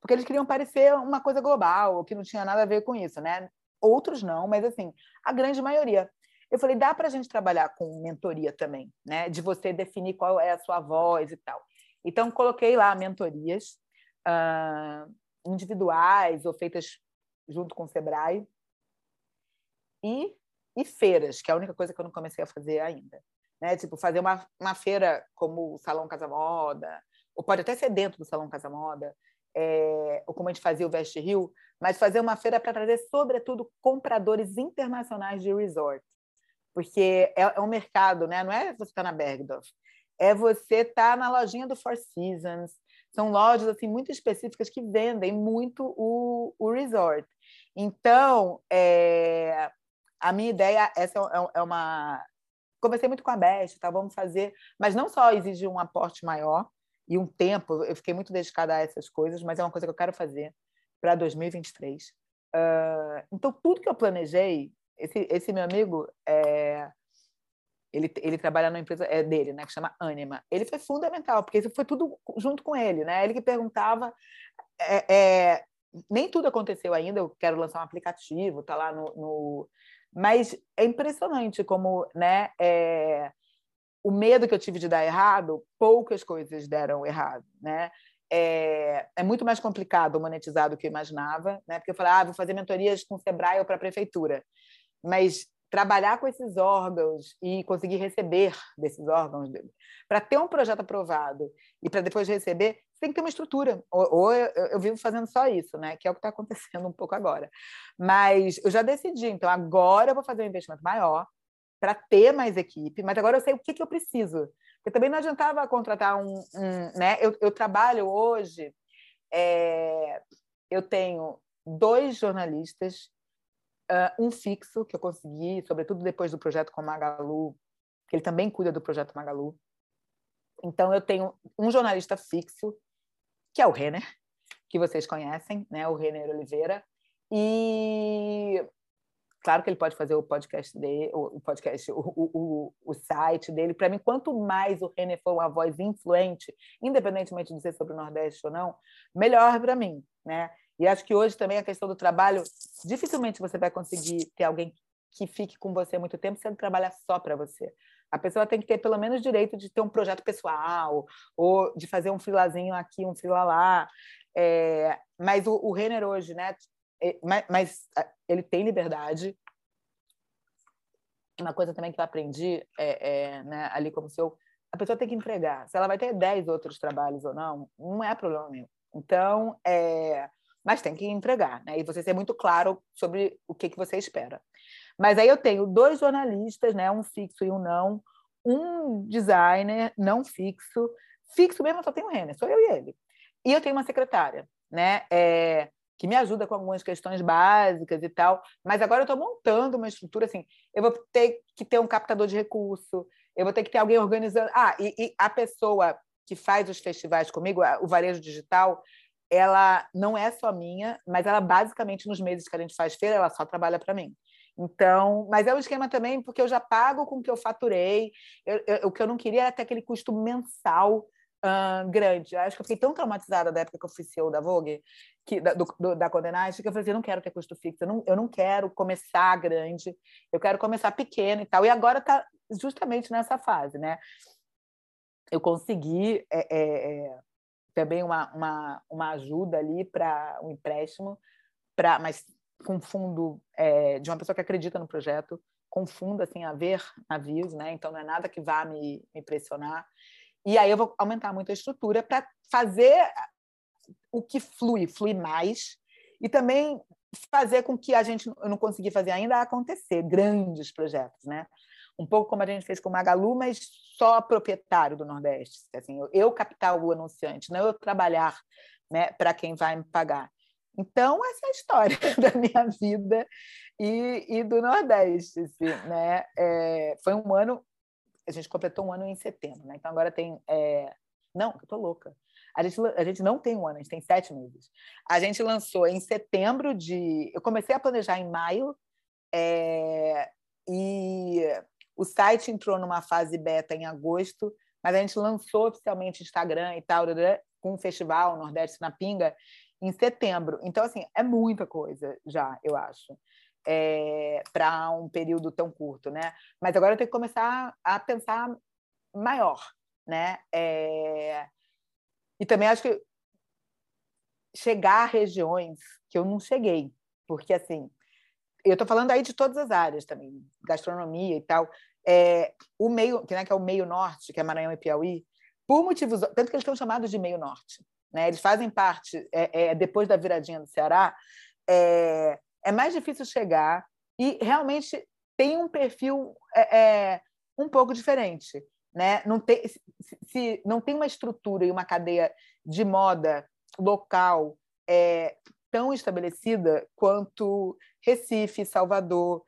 Porque eles queriam parecer uma coisa global, que não tinha nada a ver com isso, né? Outros não, mas assim, a grande maioria. Eu falei, dá para a gente trabalhar com mentoria também, né? De você definir qual é a sua voz e tal. Então, coloquei lá mentorias uh, individuais ou feitas junto com o Sebrae e, e feiras, que é a única coisa que eu não comecei a fazer ainda. Né? Tipo, fazer uma, uma feira como o Salão Casa Moda, ou pode até ser dentro do Salão Casa Moda, é, ou como a gente fazia o Veste Rio, mas fazer uma feira para trazer, sobretudo, compradores internacionais de resort porque é, é um mercado, né? não é você estar tá na Bergdorf, é você estar tá na lojinha do Four Seasons. São lojas assim muito específicas que vendem muito o, o resort. Então, é, a minha ideia, essa é, é uma. Comecei muito com a Best, tá? vamos fazer, mas não só exige um aporte maior e um tempo, eu fiquei muito dedicada a essas coisas, mas é uma coisa que eu quero fazer para 2023. Uh, então, tudo que eu planejei, esse, esse meu amigo, é, ele, ele trabalha numa empresa é dele, né, que chama Anima. Ele foi fundamental, porque isso foi tudo junto com ele, né? Ele que perguntava. É, é, nem tudo aconteceu ainda. Eu quero lançar um aplicativo, tá lá no, no... mas é impressionante como, né? É, o medo que eu tive de dar errado, poucas coisas deram errado, né? É, é, muito mais complicado monetizar do que eu imaginava, né? Porque eu falei, ah, vou fazer mentorias com o Sebrae ou para a prefeitura mas trabalhar com esses órgãos e conseguir receber desses órgãos, para ter um projeto aprovado e para depois receber, tem que ter uma estrutura. Ou, ou eu, eu, vivo fazendo só isso, né? que é o que está acontecendo um pouco agora. Mas eu já decidi, então agora eu vou fazer um investimento maior para ter mais equipe, mas agora eu sei o que, que eu preciso. Porque também não adiantava contratar um. um né? eu, eu trabalho hoje, é, eu tenho dois jornalistas uh, um fixo que eu consegui, sobretudo depois do projeto com Magalu, que ele também cuida do projeto Magalu. Então, eu tenho um jornalista fixo, que é o Renner, que vocês conhecem, né? o Renner Oliveira. E claro que ele pode fazer o podcast dele, o podcast, o, o, o site dele. Para mim, quanto mais o Renner for uma voz influente, independentemente de ser sobre o Nordeste ou não, melhor para mim, né? E acho que hoje também a questão do trabalho, dificilmente você vai conseguir ter alguém que fique com você muito tempo se ele trabalha só para você. A pessoa tem que ter pelo menos direito de ter um projeto pessoal ou de fazer um filazinho aqui, um fila lá. É, mas o, o Renner hoje, né? É, mas, mas, ele tem liberdade. Uma coisa também que eu aprendi é, é, né, ali como seu, a pessoa tem que entregar. Se ela vai ter 10 outros trabalhos ou não, não é problema meu. Então, é, mas tem que entregar, né? E você ser muito claro sobre o que, que você espera. Mas aí eu tenho dois jornalistas, né? Um fixo e um não, um designer não fixo, fixo mesmo só tenho o Renner, sou eu e ele. E eu tenho uma secretária, né? É, que me ajuda com algumas questões básicas e tal. Mas agora eu estou montando uma estrutura assim. Eu vou ter que ter um captador de recurso, eu vou ter que ter alguém organizando. Ah, e, e a pessoa que faz os festivais comigo, o varejo digital, ela não é só minha, mas ela basicamente nos meses que a gente faz feira, ela só trabalha para mim. Então, mas é um esquema também porque eu já pago com o que eu faturei. Eu, eu, o que eu não queria era ter aquele custo mensal uh, grande. Eu acho que eu fiquei tão traumatizada da época que eu fui CEO da Vogue, que, da, do, do, da que eu falei assim, eu não quero ter custo fixo, eu não, eu não quero começar grande, eu quero começar pequeno e tal. E agora está justamente nessa fase, né? Eu consegui é, é, é também uma, uma, uma ajuda ali para um empréstimo, pra, mas com fundo é, de uma pessoa que acredita no projeto, com fundo assim, a ver navios, né? então não é nada que vá me, me pressionar. E aí eu vou aumentar muito a estrutura para fazer o que flui, flui mais, e também fazer com que a gente eu não consegui fazer ainda acontecer grandes projetos, né? Um pouco como a gente fez com o Magalu, mas só proprietário do Nordeste, assim, eu capital o anunciante, não eu trabalhar, né, para quem vai me pagar. Então, essa é a história da minha vida e, e do Nordeste. Assim, né? É, foi um ano, a gente completou um ano em setembro, né? então agora tem. É... Não, eu tô louca. A gente, a gente não tem um ano, a gente tem sete meses. A gente lançou em setembro de. Eu comecei a planejar em maio, é... e o site entrou numa fase beta em agosto, mas a gente lançou oficialmente Instagram e tal, com um festival Nordeste na Pinga em setembro. Então, assim, é muita coisa já, eu acho, é, para um período tão curto, né? Mas agora eu tenho que começar a pensar maior, né? É... E também acho que chegar a regiões que eu não cheguei, porque, assim, eu estou falando aí de todas as áreas também, gastronomia e tal. É, o meio, que, né, que é o meio norte, que é Maranhão e Piauí, por motivos, tanto que eles estão chamados de meio norte, né? Eles fazem parte, é, é, depois da viradinha do Ceará, é, é, mais difícil chegar e realmente tem um perfil é, é, um pouco diferente. Né? Não, tem, se, se, não tem uma estrutura e uma cadeia de moda local é, tão estabelecida quanto Recife, Salvador,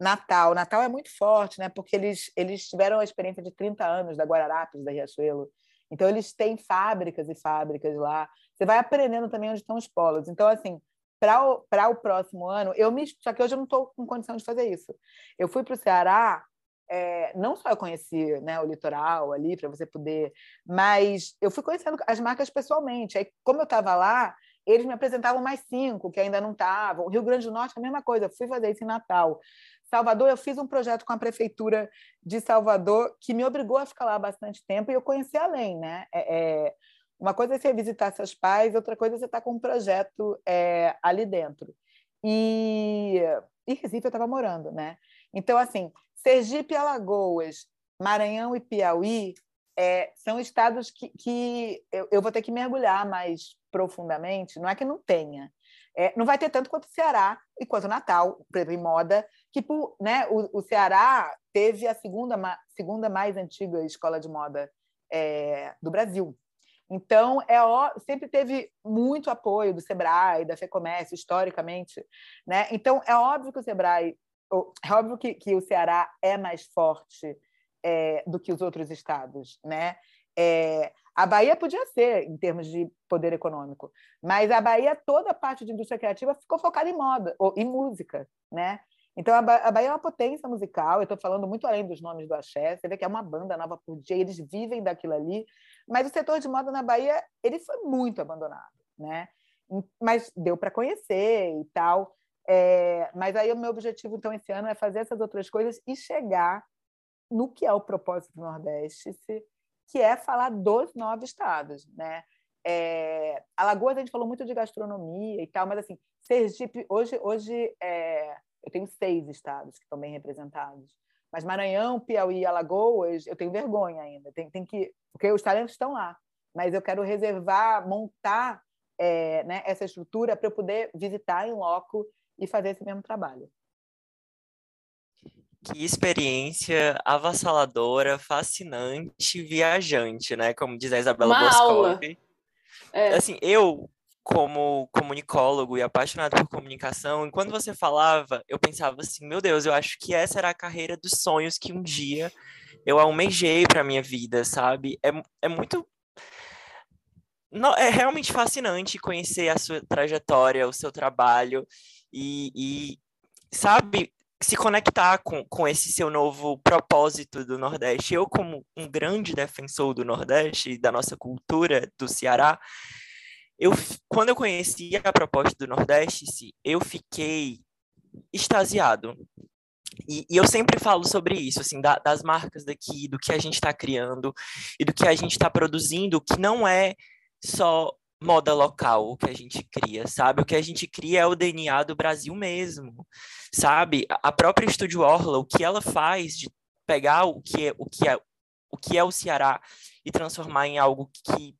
Natal. Natal é muito forte, né? porque eles, eles tiveram a experiência de 30 anos da Guararapes, da Riachuelo, então, eles têm fábricas e fábricas lá. Você vai aprendendo também onde estão os polos. Então, assim, para o, o próximo ano, eu me. Só que hoje eu não estou com condição de fazer isso. Eu fui para o Ceará, é, não só eu conheci né, o litoral ali, para você poder, mas eu fui conhecendo as marcas pessoalmente. Aí, como eu estava lá, eles me apresentavam mais cinco que ainda não estavam. Rio Grande do Norte, a mesma coisa. Fui fazer isso em Natal. Salvador, eu fiz um projeto com a prefeitura de Salvador que me obrigou a ficar lá bastante tempo e eu conheci além, né? É, é, uma coisa é você visitar seus pais, outra coisa é você estar tá com um projeto é, ali dentro. E, e Recife eu estava morando, né? Então, assim, Sergipe Alagoas, Maranhão e Piauí é, são estados que, que eu, eu, vou ter que mergulhar mais profundamente. Não é que não tenha, é, não vai ter tanto quanto o Ceará e quanto o Natal, em moda, que por, né, o, o, Ceará teve a segunda, segunda mais antiga escola de moda é, do Brasil. Então, é ó, sempre teve muito apoio do Sebrae, da FEComércio, historicamente. Né? Então, é óbvio que o Sebrae, é óbvio que, que o Ceará é mais forte é, do que os outros estados. Né? É, a Bahia podia ser, em termos de poder econômico, mas a Bahia, toda a parte de indústria criativa ficou focada em moda, ou em música, né? Então, a Bahia é uma potência musical, eu estou falando muito além dos nomes do axé, você vê que é uma banda nova por dia, eles vivem daquilo ali, mas o setor de moda na Bahia, ele foi muito abandonado, né? Mas deu para conhecer e tal, é, mas aí o meu objetivo, então, esse ano é fazer essas outras coisas e chegar no que é o propósito do Nordeste, que é falar dos nove estados, né? É, Alagoas a gente falou muito de gastronomia e tal, mas assim, Sergipe hoje hoje é, eu tenho seis estados que estão bem representados, mas Maranhão, Piauí, Alagoas eu tenho vergonha ainda, tem, tem que porque os talentos estão lá, mas eu quero reservar, montar é, né, essa estrutura para eu poder visitar em loco e fazer esse mesmo trabalho. Que experiência avassaladora, fascinante, viajante, né? Como diz a Isabela Uma Boscov. É. Assim, eu como comunicólogo e apaixonado por comunicação, e quando você falava, eu pensava assim, meu Deus, eu acho que essa era a carreira dos sonhos que um dia eu almejei para minha vida, sabe? É, é muito não, é realmente fascinante conhecer a sua trajetória, o seu trabalho e, e sabe, se conectar com, com esse seu novo propósito do Nordeste. Eu, como um grande defensor do Nordeste e da nossa cultura do Ceará, eu, quando eu conheci a proposta do Nordeste, eu fiquei extasiado. E, e eu sempre falo sobre isso, assim, da, das marcas daqui, do que a gente está criando e do que a gente está produzindo, que não é só moda local o que a gente cria, sabe? O que a gente cria é o DNA do Brasil mesmo, sabe? A própria Estúdio Orla, o que ela faz de pegar o que é o que é o que é o Ceará e transformar em algo que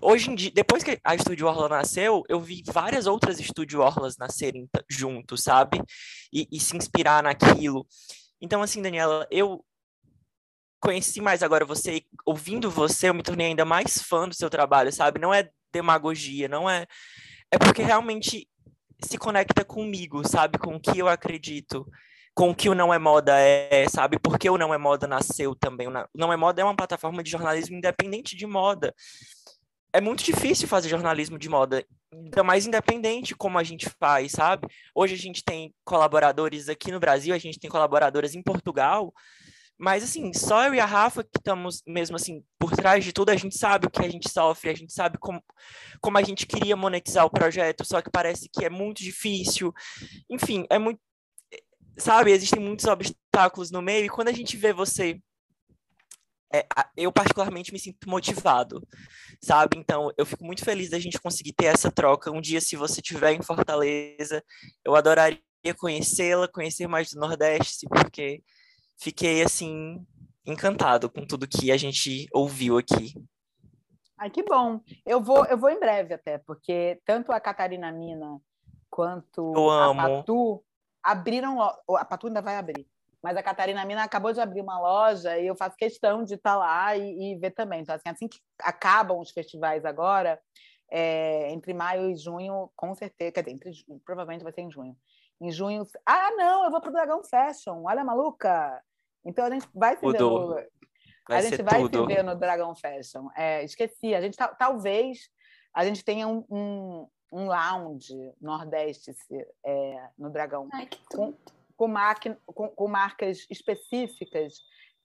Hoje em dia, depois que a Estúdio Orla nasceu, eu vi várias outras Estúdio Orlas nascerem juntos, sabe? E, e se inspirar naquilo. Então, assim, Daniela, eu conheci mais agora você, ouvindo você, eu me tornei ainda mais fã do seu trabalho, sabe? Não é demagogia, não é. É porque realmente se conecta comigo, sabe? Com o que eu acredito, com o que o Não é Moda é, sabe? Porque o Não é Moda nasceu também. O Não é Moda é uma plataforma de jornalismo independente de moda é muito difícil fazer jornalismo de moda, ainda mais independente como a gente faz, sabe? Hoje a gente tem colaboradores aqui no Brasil, a gente tem colaboradoras em Portugal, mas assim, só eu e a Rafa que estamos mesmo assim por trás de tudo, a gente sabe o que a gente sofre, a gente sabe como, como a gente queria monetizar o projeto, só que parece que é muito difícil. Enfim, é muito sabe, existem muitos obstáculos no meio e quando a gente vê você é, eu particularmente me sinto motivado, sabe? Então, eu fico muito feliz da gente conseguir ter essa troca. Um dia, se você estiver em Fortaleza, eu adoraria conhecê-la, conhecer mais do Nordeste, porque fiquei, assim, encantado com tudo que a gente ouviu aqui. Ai, que bom. Eu vou, eu vou em breve até, porque tanto a Catarina Mina quanto a Patu abriram... A Patu ainda vai abrir mas a Catarina Mina acabou de abrir uma loja e eu faço questão de estar tá lá e, e ver também. Então, assim, assim que acabam os festivais agora, é, entre maio e junho, com certeza, quer dizer, entre, provavelmente vai ser em junho. Em junho, ah, não, eu vou para o Dragão Fashion, olha, maluca! Então a gente vai se ver no, vai a gente vai tudo. se ver no Dragão Fashion. É, esqueci, a gente talvez a gente tenha um, um, um lounge nordeste é, no Dragão. Ai. Com, com, com, com marcas específicas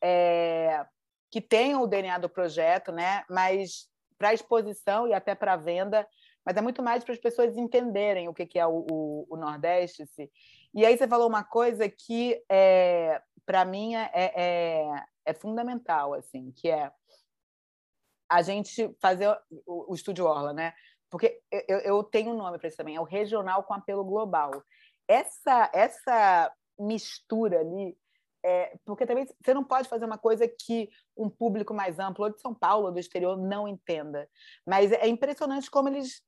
é, que tenham o DNA do projeto, né? mas para exposição e até para venda, mas é muito mais para as pessoas entenderem o que, que é o, o, o Nordeste. E aí você falou uma coisa que, é, para mim, é, é, é, fundamental, assim, que é a gente fazer o, o Estúdio Orla, né? Porque eu, eu tenho um nome para isso também, é o Regional com Apelo Global. Essa, essa mistura ali. É, porque também você não pode fazer uma coisa que um público mais amplo, ou de São Paulo, ou do exterior, não entenda. Mas é impressionante como eles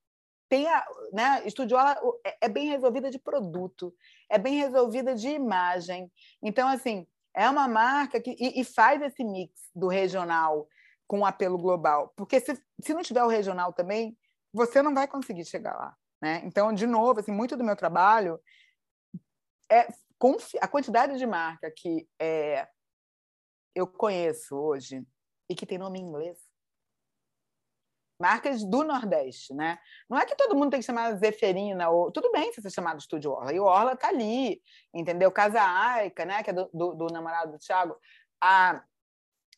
têm a. Né, Estudiola é, é bem resolvida de produto, é bem resolvida de imagem. Então, assim, é uma marca que. E, e faz esse mix do regional com um apelo global. Porque se, se não tiver o regional também, você não vai conseguir chegar lá. Né? Então, de novo, assim, muito do meu trabalho é a quantidade de marca que é, eu conheço hoje e que tem nome em inglês. Marcas do Nordeste, né? Não é que todo mundo tem que chamar Zeferina, ou tudo bem se você chamar do Estúdio Orla, e o Orla tá ali, entendeu? Casa Aica, né? Que é do, do, do namorado do Thiago. A,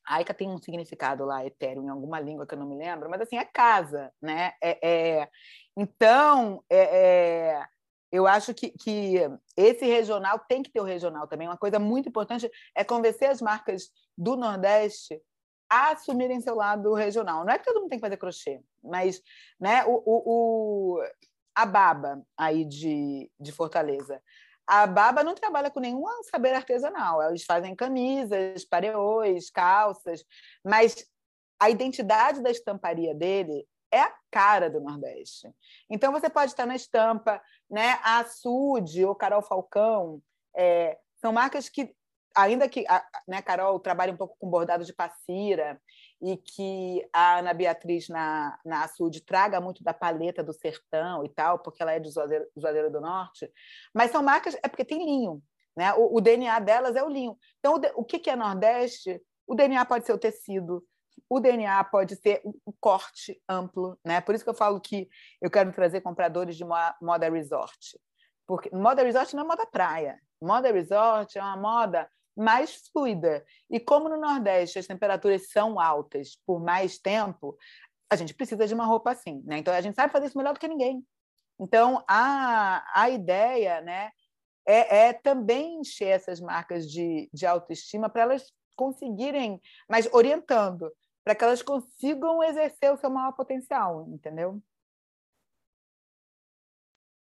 a Aica tem um significado lá etéreo em alguma língua que eu não me lembro, mas assim, é casa, né? É, é... Então, é, é eu acho que, que esse regional tem que ter o regional também. Uma coisa muito importante é convencer as marcas do Nordeste a assumirem seu lado regional. Não é que todo mundo tem que fazer crochê, mas né, o, o, o a Baba aí de, de Fortaleza. A Baba não trabalha com nenhum saber artesanal. Eles fazem camisas, pareôs, calças, mas a identidade da estamparia dele é a cara do Nordeste. Então, você pode estar na estampa, né? a Sud ou Carol Falcão, é, são marcas que ainda que a né, Carol trabalhe um pouco com bordado de passira e que a Ana Beatriz na, na Açude traga muito da paleta do sertão e tal, porque ela é de Juazeiro, Juazeiro do Norte, mas são marcas, é porque tem linho, né? O, o DNA delas é o linho. Então, o, o que, que é Nordeste? O DNA pode ser o tecido, o DNA pode ser um corte amplo, né? Por isso que eu falo que eu quero trazer compradores de moda resort. Porque moda resort não é moda praia. Moda resort é uma moda mais fluida. E como no Nordeste as temperaturas são altas por mais tempo, a gente precisa de uma roupa assim, né? Então a gente sabe fazer isso melhor do que ninguém. Então a, a ideia, né, é, é também encher essas marcas de, de autoestima para elas conseguirem, mas orientando, para que elas consigam exercer o seu maior potencial, entendeu?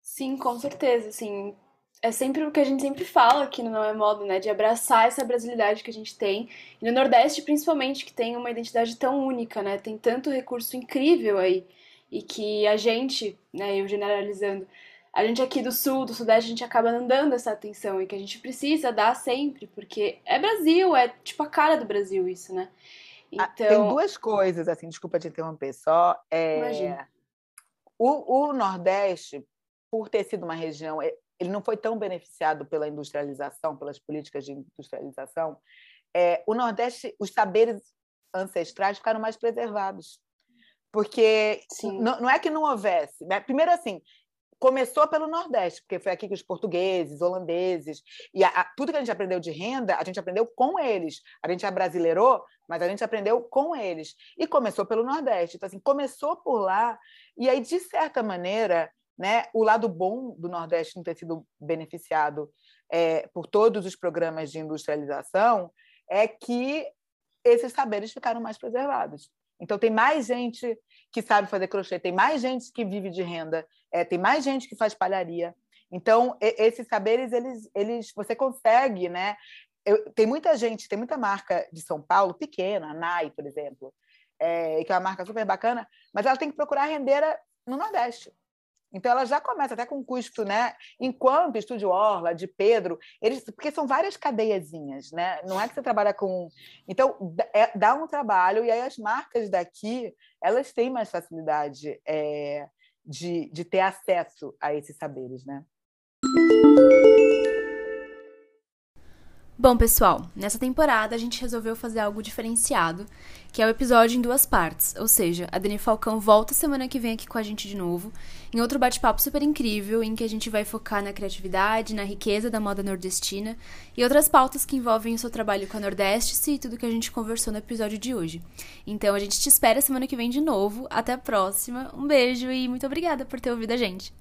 Sim, com certeza, assim, é sempre o que a gente sempre fala aqui no Não é Modo, né? De abraçar essa brasilidade que a gente tem. E no Nordeste, principalmente, que tem uma identidade tão única, né? Tem tanto recurso incrível aí. E que a gente, né, eu generalizando, a gente aqui do Sul, do Sudeste, a gente acaba não dando essa atenção e que a gente precisa dar sempre, porque é Brasil, é tipo a cara do Brasil isso, né? Então... Ah, tem então duas coisas, assim, desculpa te interromper, só. É... Imagina. O, o Nordeste, por ter sido uma região ele não foi tão beneficiado pela industrialização, pelas políticas de industrialização. É, o Nordeste, os saberes ancestrais ficaram mais preservados. Porque não, não, é que não houvesse. Né? Primeiro, assim, começou pelo Nordeste, porque foi aqui que os portugueses, holandeses, e a, a, tudo que a gente aprendeu de renda, a gente aprendeu com eles. A gente abrasileirou, mas a gente aprendeu com eles. E começou pelo Nordeste. Então, assim, começou por lá, e aí, de certa maneira, né? O lado bom do Nordeste não ter sido beneficiado é, por todos os programas de industrialização é que esses saberes ficaram mais preservados. Então, tem mais gente que sabe fazer crochê, tem mais gente que vive de renda, é, tem mais gente que faz palharia. Então, esses saberes, eles, eles, você consegue, né? Eu, tem muita gente, tem muita marca de São Paulo, pequena, a NAI, por exemplo, é, que é uma marca super bacana, mas ela tem que procurar rendeira no Nordeste. Então ela já começa até com custo, né? Enquanto Estúdio Orla, de Pedro, eles, porque são várias cadeiazinhas, né? Não é que você trabalha com, então é, dá um trabalho e aí as marcas daqui elas têm mais facilidade é, de, de ter acesso a esses saberes, né? Bom, pessoal, nessa temporada a gente resolveu fazer algo diferenciado, que é o episódio em duas partes. Ou seja, a Dani Falcão volta semana que vem aqui com a gente de novo, em outro bate-papo super incrível, em que a gente vai focar na criatividade, na riqueza da moda nordestina e outras pautas que envolvem o seu trabalho com a Nordeste e tudo que a gente conversou no episódio de hoje. Então a gente te espera semana que vem de novo. Até a próxima. Um beijo e muito obrigada por ter ouvido a gente.